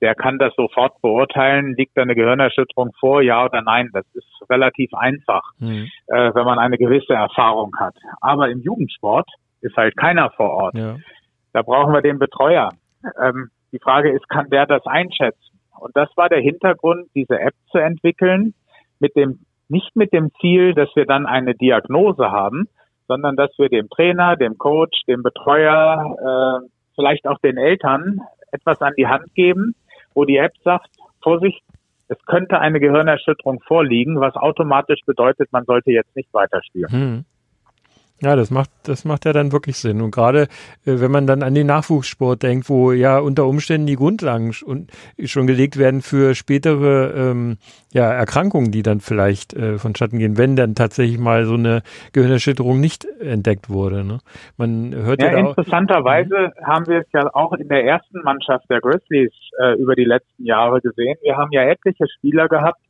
Der kann das sofort beurteilen, liegt da eine Gehirnerschütterung vor, ja oder nein. Das ist relativ einfach, mhm. äh, wenn man eine gewisse Erfahrung hat. Aber im Jugendsport ist halt keiner vor Ort. Ja. Da brauchen wir den Betreuer. Ähm, die Frage ist, kann der das einschätzen? Und das war der Hintergrund, diese App zu entwickeln, mit dem, nicht mit dem Ziel, dass wir dann eine Diagnose haben, sondern dass wir dem Trainer, dem Coach, dem Betreuer, äh, vielleicht auch den Eltern etwas an die Hand geben, wo die App sagt, Vorsicht, es könnte eine Gehirnerschütterung vorliegen, was automatisch bedeutet, man sollte jetzt nicht weiterspielen. Hm. Ja, das macht, das macht ja dann wirklich Sinn. Und gerade äh, wenn man dann an den Nachwuchssport denkt, wo ja unter Umständen die Grundlagen schon, schon gelegt werden für spätere ähm, ja, Erkrankungen, die dann vielleicht äh, vonstatten gehen, wenn dann tatsächlich mal so eine Gehirnerschütterung nicht entdeckt wurde. Ne? Man hört ja, ja interessanterweise mhm. haben wir es ja auch in der ersten Mannschaft der Grizzlies äh, über die letzten Jahre gesehen. Wir haben ja etliche Spieler gehabt,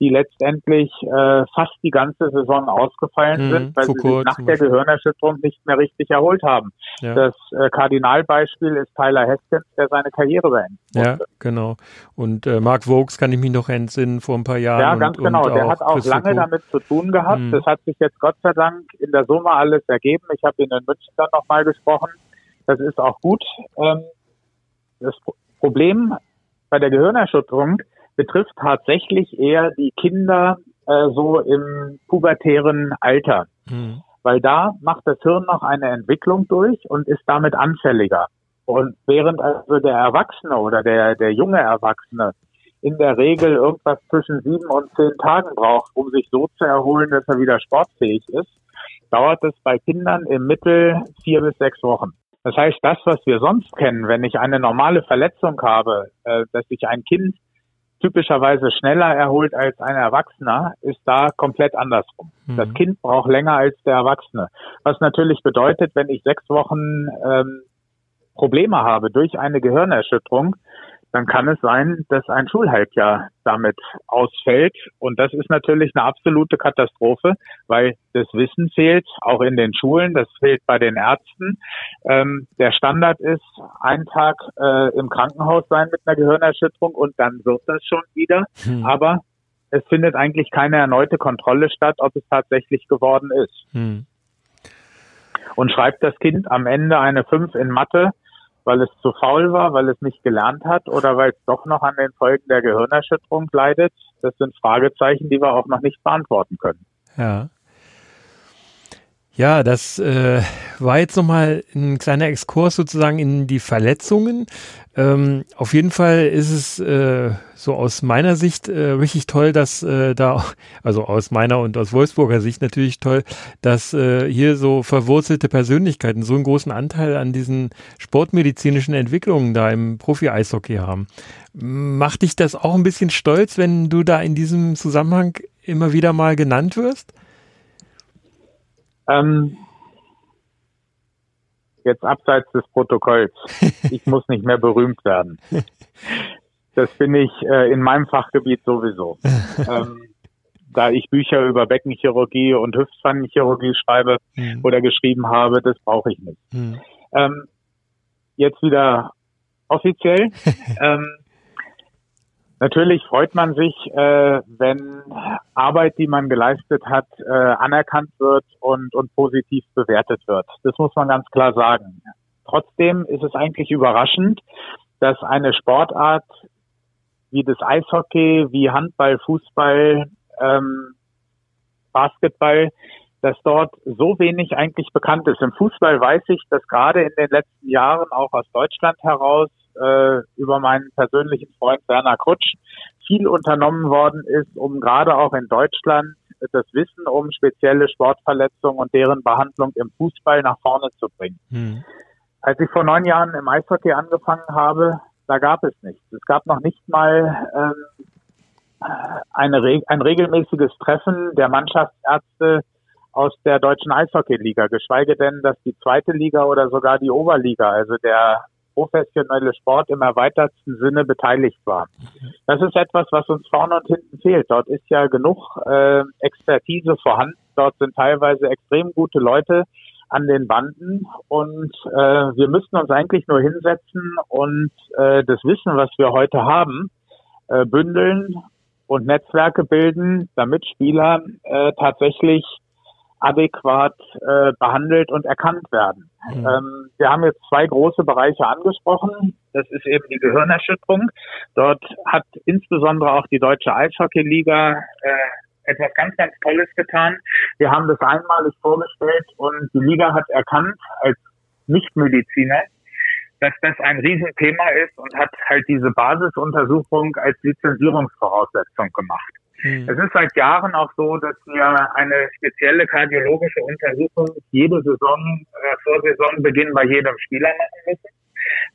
die letztendlich äh, fast die ganze Saison ausgefallen mhm, sind, weil sie sich nach der Gehirnerschütterung nicht mehr richtig erholt haben. Ja. Das äh, Kardinalbeispiel ist Tyler Haskins, der seine Karriere beendet. Ja, genau. Und äh, Mark Vokes kann ich mich noch entsinnen vor ein paar Jahren. Ja, ganz und, genau. Und der hat auch lange damit zu tun gehabt. Mhm. Das hat sich jetzt Gott sei Dank in der Summe alles ergeben. Ich habe ihn in München dann nochmal gesprochen. Das ist auch gut. Ähm, das Problem bei der Gehirnerschütterung betrifft tatsächlich eher die Kinder äh, so im pubertären Alter. Mhm. Weil da macht das Hirn noch eine Entwicklung durch und ist damit anfälliger. Und während also der Erwachsene oder der, der junge Erwachsene in der Regel irgendwas zwischen sieben und zehn Tagen braucht, um sich so zu erholen, dass er wieder sportfähig ist, dauert es bei Kindern im Mittel vier bis sechs Wochen. Das heißt, das, was wir sonst kennen, wenn ich eine normale Verletzung habe, äh, dass sich ein Kind typischerweise schneller erholt als ein Erwachsener, ist da komplett andersrum. Mhm. Das Kind braucht länger als der Erwachsene. Was natürlich bedeutet, wenn ich sechs Wochen ähm, Probleme habe durch eine Gehirnerschütterung, dann kann es sein, dass ein Schulhalbjahr damit ausfällt. Und das ist natürlich eine absolute Katastrophe, weil das Wissen fehlt, auch in den Schulen, das fehlt bei den Ärzten. Ähm, der Standard ist, ein Tag äh, im Krankenhaus sein mit einer Gehirnerschütterung und dann wird das schon wieder. Hm. Aber es findet eigentlich keine erneute Kontrolle statt, ob es tatsächlich geworden ist. Hm. Und schreibt das Kind am Ende eine 5 in Mathe, weil es zu faul war, weil es nicht gelernt hat oder weil es doch noch an den Folgen der Gehirnerschütterung leidet? Das sind Fragezeichen, die wir auch noch nicht beantworten können. Ja. Ja, das äh, war jetzt nochmal ein kleiner Exkurs sozusagen in die Verletzungen. Ähm, auf jeden Fall ist es äh, so aus meiner Sicht äh, richtig toll, dass äh, da, also aus meiner und aus Wolfsburger Sicht natürlich toll, dass äh, hier so verwurzelte Persönlichkeiten so einen großen Anteil an diesen sportmedizinischen Entwicklungen da im Profi-Eishockey haben. Macht dich das auch ein bisschen stolz, wenn du da in diesem Zusammenhang immer wieder mal genannt wirst? Ähm, jetzt abseits des Protokolls. <laughs> Ich muss nicht mehr berühmt werden. Das bin ich äh, in meinem Fachgebiet sowieso. <laughs> ähm, da ich Bücher über Beckenchirurgie und Hüftpfannenchirurgie schreibe mhm. oder geschrieben habe, das brauche ich nicht. Mhm. Ähm, jetzt wieder offiziell. <laughs> ähm, Natürlich freut man sich, äh, wenn Arbeit, die man geleistet hat, äh, anerkannt wird und, und positiv bewertet wird. Das muss man ganz klar sagen. Trotzdem ist es eigentlich überraschend, dass eine Sportart wie das Eishockey, wie Handball, Fußball, ähm, Basketball, dass dort so wenig eigentlich bekannt ist. Im Fußball weiß ich, dass gerade in den letzten Jahren auch aus Deutschland heraus äh, über meinen persönlichen Freund Werner Krutsch viel unternommen worden ist, um gerade auch in Deutschland das Wissen um spezielle Sportverletzungen und deren Behandlung im Fußball nach vorne zu bringen. Mhm. Als ich vor neun Jahren im Eishockey angefangen habe, da gab es nichts. Es gab noch nicht mal ähm, eine, ein regelmäßiges Treffen der Mannschaftsärzte aus der deutschen Eishockeyliga, geschweige denn, dass die zweite Liga oder sogar die Oberliga, also der professionelle Sport im erweiterten Sinne beteiligt war. Das ist etwas, was uns vorne und hinten fehlt. Dort ist ja genug äh, Expertise vorhanden. Dort sind teilweise extrem gute Leute an den Banden und äh, wir müssten uns eigentlich nur hinsetzen und äh, das Wissen, was wir heute haben, äh, bündeln und Netzwerke bilden, damit Spieler äh, tatsächlich adäquat äh, behandelt und erkannt werden. Mhm. Ähm, wir haben jetzt zwei große Bereiche angesprochen. Das ist eben die Gehirnerschütterung. Dort hat insbesondere auch die Deutsche Eishockeyliga äh, etwas ganz, ganz Tolles getan. Wir haben das einmalig vorgestellt und die Liga hat erkannt als Nichtmediziner, dass das ein Riesenthema ist und hat halt diese Basisuntersuchung als Lizenzierungsvoraussetzung gemacht. Mhm. Es ist seit Jahren auch so, dass wir eine spezielle kardiologische Untersuchung jede Saison äh, vor Saisonbeginn bei jedem Spieler machen müssen.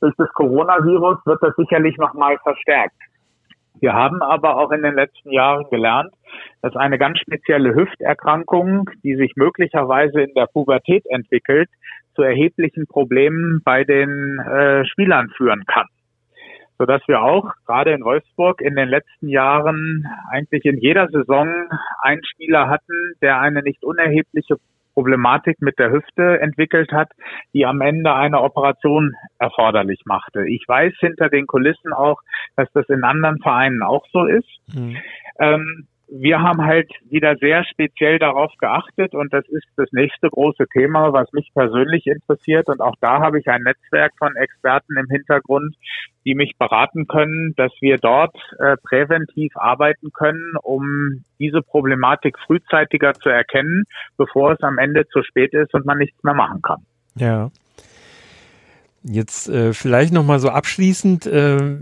Durch das Coronavirus wird das sicherlich nochmal verstärkt. Wir haben aber auch in den letzten Jahren gelernt, dass eine ganz spezielle Hüfterkrankung, die sich möglicherweise in der Pubertät entwickelt, zu erheblichen Problemen bei den äh, Spielern führen kann sodass wir auch gerade in Wolfsburg in den letzten Jahren eigentlich in jeder Saison einen Spieler hatten, der eine nicht unerhebliche Problematik mit der Hüfte entwickelt hat, die am Ende eine Operation erforderlich machte. Ich weiß hinter den Kulissen auch, dass das in anderen Vereinen auch so ist. Mhm. Ähm, wir haben halt wieder sehr speziell darauf geachtet und das ist das nächste große Thema, was mich persönlich interessiert und auch da habe ich ein Netzwerk von Experten im Hintergrund, die mich beraten können, dass wir dort äh, präventiv arbeiten können, um diese Problematik frühzeitiger zu erkennen, bevor es am Ende zu spät ist und man nichts mehr machen kann. Ja. Jetzt äh, vielleicht noch mal so abschließend, äh,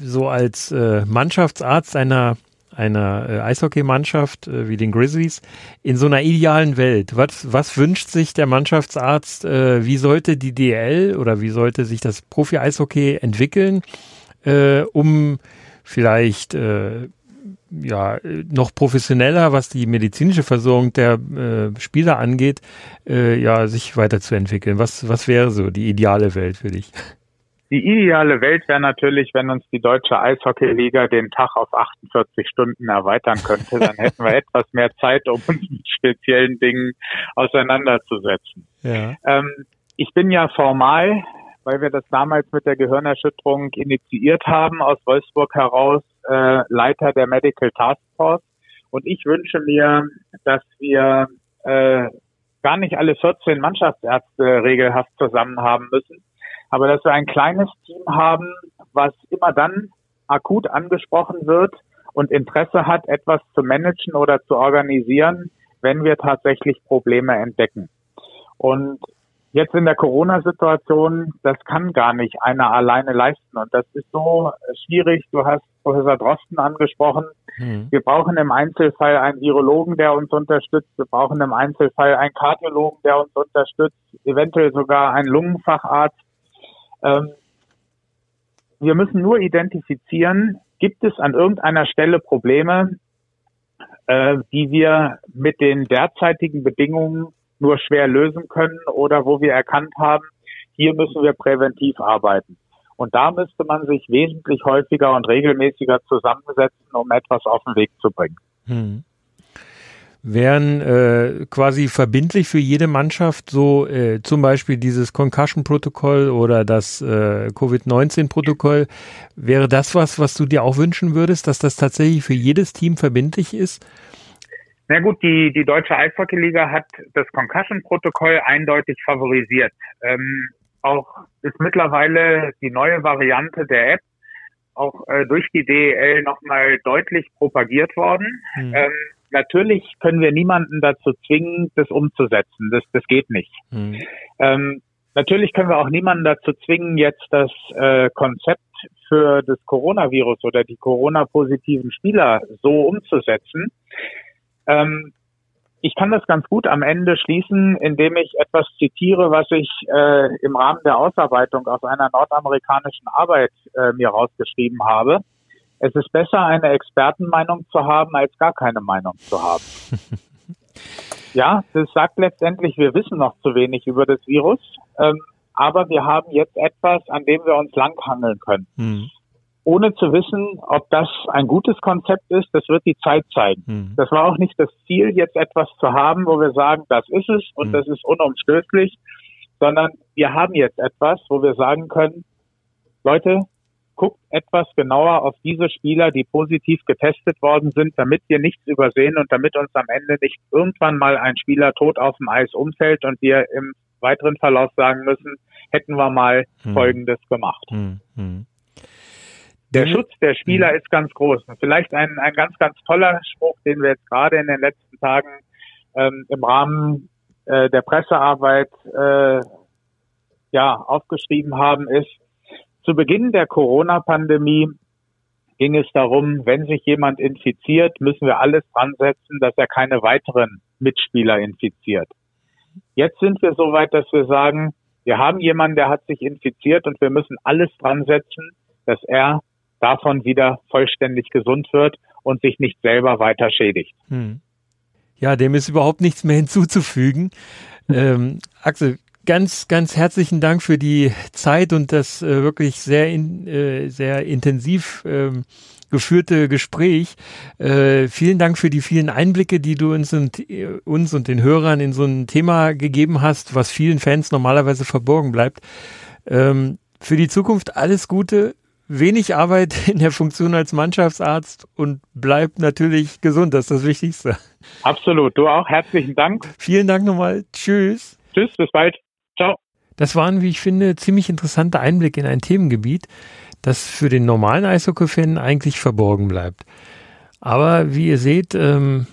so als äh, Mannschaftsarzt einer einer äh, Eishockeymannschaft äh, wie den Grizzlies in so einer idealen Welt? Was, was wünscht sich der Mannschaftsarzt? Äh, wie sollte die DL oder wie sollte sich das Profi-Eishockey entwickeln, äh, um vielleicht äh, ja noch professioneller, was die medizinische Versorgung der äh, Spieler angeht, ja sich weiterzuentwickeln? Was, was wäre so die ideale Welt für dich? Die ideale Welt wäre natürlich, wenn uns die deutsche Eishockeyliga den Tag auf 48 Stunden erweitern könnte. Dann <laughs> hätten wir etwas mehr Zeit, um uns mit speziellen Dingen auseinanderzusetzen. Ja. Ähm, ich bin ja formal, weil wir das damals mit der Gehirnerschütterung initiiert haben, aus Wolfsburg heraus äh, Leiter der Medical Task Force. Und ich wünsche mir, dass wir äh, gar nicht alle 14 Mannschaftsärzte regelhaft zusammen haben müssen, aber dass wir ein kleines Team haben, was immer dann akut angesprochen wird und Interesse hat, etwas zu managen oder zu organisieren, wenn wir tatsächlich Probleme entdecken. Und jetzt in der Corona-Situation, das kann gar nicht einer alleine leisten. Und das ist so schwierig. Du hast Professor Drosten angesprochen. Mhm. Wir brauchen im Einzelfall einen Virologen, der uns unterstützt. Wir brauchen im Einzelfall einen Kardiologen, der uns unterstützt. Eventuell sogar einen Lungenfacharzt. Ähm, wir müssen nur identifizieren, gibt es an irgendeiner Stelle Probleme, äh, die wir mit den derzeitigen Bedingungen nur schwer lösen können oder wo wir erkannt haben, hier müssen wir präventiv arbeiten. Und da müsste man sich wesentlich häufiger und regelmäßiger zusammensetzen, um etwas auf den Weg zu bringen. Hm wären äh, quasi verbindlich für jede Mannschaft so äh, zum Beispiel dieses Concussion-Protokoll oder das äh, Covid-19-Protokoll. Wäre das was, was du dir auch wünschen würdest, dass das tatsächlich für jedes Team verbindlich ist? Na gut, die, die deutsche Eishockeyliga hat das Concussion-Protokoll eindeutig favorisiert. Ähm, auch ist mittlerweile die neue Variante der App auch äh, durch die DEL nochmal deutlich propagiert worden. Hm. Ähm, natürlich können wir niemanden dazu zwingen, das umzusetzen. Das, das geht nicht. Mhm. Ähm, natürlich können wir auch niemanden dazu zwingen, jetzt das äh, Konzept für das Coronavirus oder die Corona-positiven Spieler so umzusetzen. Ähm, ich kann das ganz gut am Ende schließen, indem ich etwas zitiere, was ich äh, im Rahmen der Ausarbeitung aus einer nordamerikanischen Arbeit äh, mir rausgeschrieben habe. Es ist besser, eine Expertenmeinung zu haben, als gar keine Meinung zu haben. <laughs> ja, das sagt letztendlich, wir wissen noch zu wenig über das Virus, ähm, aber wir haben jetzt etwas, an dem wir uns langhangeln können. Mhm ohne zu wissen, ob das ein gutes Konzept ist, das wird die Zeit zeigen. Mhm. Das war auch nicht das Ziel, jetzt etwas zu haben, wo wir sagen, das ist es und mhm. das ist unumstößlich, sondern wir haben jetzt etwas, wo wir sagen können, Leute, guckt etwas genauer auf diese Spieler, die positiv getestet worden sind, damit wir nichts übersehen und damit uns am Ende nicht irgendwann mal ein Spieler tot auf dem Eis umfällt und wir im weiteren Verlauf sagen müssen, hätten wir mal hm. Folgendes gemacht. Hm. Hm. Der. Schutz der Spieler mhm. ist ganz groß. Und vielleicht ein, ein ganz, ganz toller Spruch, den wir jetzt gerade in den letzten Tagen ähm, im Rahmen äh, der Pressearbeit äh, ja aufgeschrieben haben, ist, zu Beginn der Corona-Pandemie ging es darum, wenn sich jemand infiziert, müssen wir alles dran setzen, dass er keine weiteren Mitspieler infiziert. Jetzt sind wir so weit, dass wir sagen, wir haben jemanden, der hat sich infiziert und wir müssen alles dran setzen, dass er davon wieder vollständig gesund wird und sich nicht selber weiter schädigt. Hm. Ja, dem ist überhaupt nichts mehr hinzuzufügen. Ähm, Axel, ganz, ganz herzlichen Dank für die Zeit und das äh, wirklich sehr, in, äh, sehr intensiv ähm, geführte Gespräch. Äh, vielen Dank für die vielen Einblicke, die du uns und, äh, uns und den Hörern in so ein Thema gegeben hast, was vielen Fans normalerweise verborgen bleibt. Ähm, für die Zukunft alles Gute wenig Arbeit in der Funktion als Mannschaftsarzt und bleib natürlich gesund. Das ist das Wichtigste. Absolut. Du auch. Herzlichen Dank. Vielen Dank nochmal. Tschüss. Tschüss. Bis bald. Ciao. Das waren, wie ich finde, ziemlich interessante Einblicke in ein Themengebiet, das für den normalen Eishockey-Fan eigentlich verborgen bleibt. Aber wie ihr seht, ähm,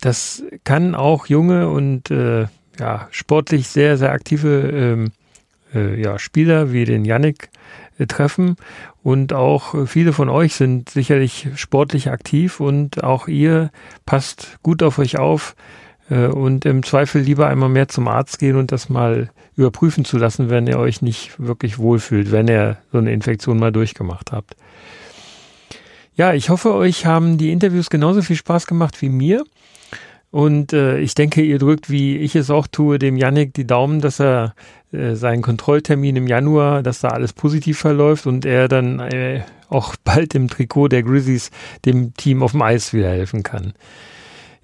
das kann auch junge und äh, ja, sportlich sehr, sehr aktive ähm, äh, ja, Spieler wie den Yannick äh, treffen. Und auch viele von euch sind sicherlich sportlich aktiv und auch ihr passt gut auf euch auf und im Zweifel lieber einmal mehr zum Arzt gehen und das mal überprüfen zu lassen, wenn ihr euch nicht wirklich wohlfühlt, wenn ihr so eine Infektion mal durchgemacht habt. Ja, ich hoffe, euch haben die Interviews genauso viel Spaß gemacht wie mir. Und äh, ich denke, ihr drückt, wie ich es auch tue, dem Yannick die Daumen, dass er äh, seinen Kontrolltermin im Januar, dass da alles positiv verläuft und er dann äh, auch bald im Trikot der Grizzlies dem Team auf dem Eis wieder helfen kann.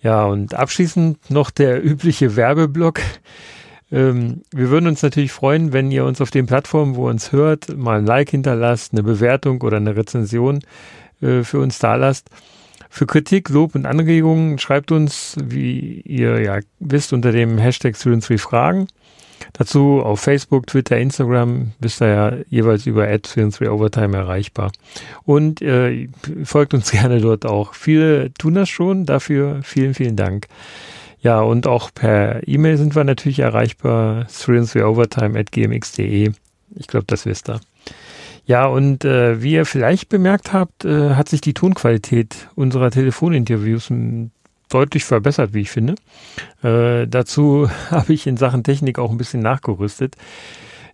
Ja, und abschließend noch der übliche Werbeblock. Ähm, wir würden uns natürlich freuen, wenn ihr uns auf den Plattformen, wo ihr uns hört, mal ein Like hinterlasst, eine Bewertung oder eine Rezension äh, für uns da lasst. Für Kritik, Lob und Anregungen schreibt uns, wie ihr ja wisst, unter dem Hashtag 3 Fragen. Dazu auf Facebook, Twitter, Instagram bist ihr ja jeweils über 3 Overtime erreichbar. Und äh, folgt uns <laughs> gerne dort auch. Viele tun das schon, dafür vielen, vielen Dank. Ja, und auch per E-Mail sind wir natürlich erreichbar, 3 Overtime at gmx.de. Ich glaube, das wisst ihr. Ja, und äh, wie ihr vielleicht bemerkt habt, äh, hat sich die Tonqualität unserer Telefoninterviews deutlich verbessert, wie ich finde. Äh, dazu <laughs> habe ich in Sachen Technik auch ein bisschen nachgerüstet.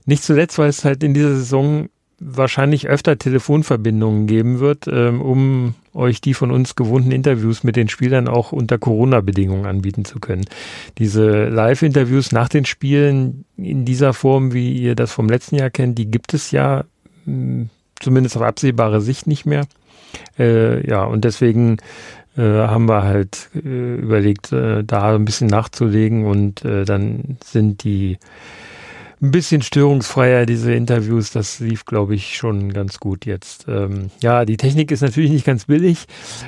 Nicht zuletzt, weil es halt in dieser Saison wahrscheinlich öfter Telefonverbindungen geben wird, ähm, um euch die von uns gewohnten Interviews mit den Spielern auch unter Corona-Bedingungen anbieten zu können. Diese Live-Interviews nach den Spielen in dieser Form, wie ihr das vom letzten Jahr kennt, die gibt es ja zumindest auf absehbare Sicht nicht mehr. Äh, ja, und deswegen äh, haben wir halt äh, überlegt, äh, da ein bisschen nachzulegen und äh, dann sind die ein bisschen störungsfreier, diese Interviews. Das lief, glaube ich, schon ganz gut jetzt. Ähm, ja, die Technik ist natürlich nicht ganz billig.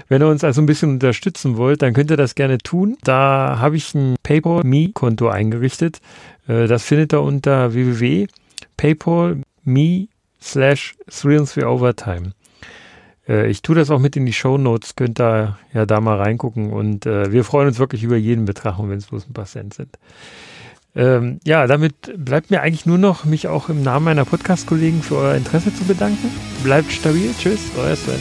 Wenn ihr uns also ein bisschen unterstützen wollt, dann könnt ihr das gerne tun. Da habe ich ein PayPal-Me-Konto eingerichtet. Äh, das findet ihr unter www.paypal.me slash 3 and 3 Overtime. Äh, ich tue das auch mit in die Show Notes, könnt ihr ja da mal reingucken und äh, wir freuen uns wirklich über jeden Betrag, wenn es bloß ein paar Cent sind. Ähm, ja, damit bleibt mir eigentlich nur noch, mich auch im Namen meiner Podcast-Kollegen für euer Interesse zu bedanken. Bleibt stabil. Tschüss, euer Sven.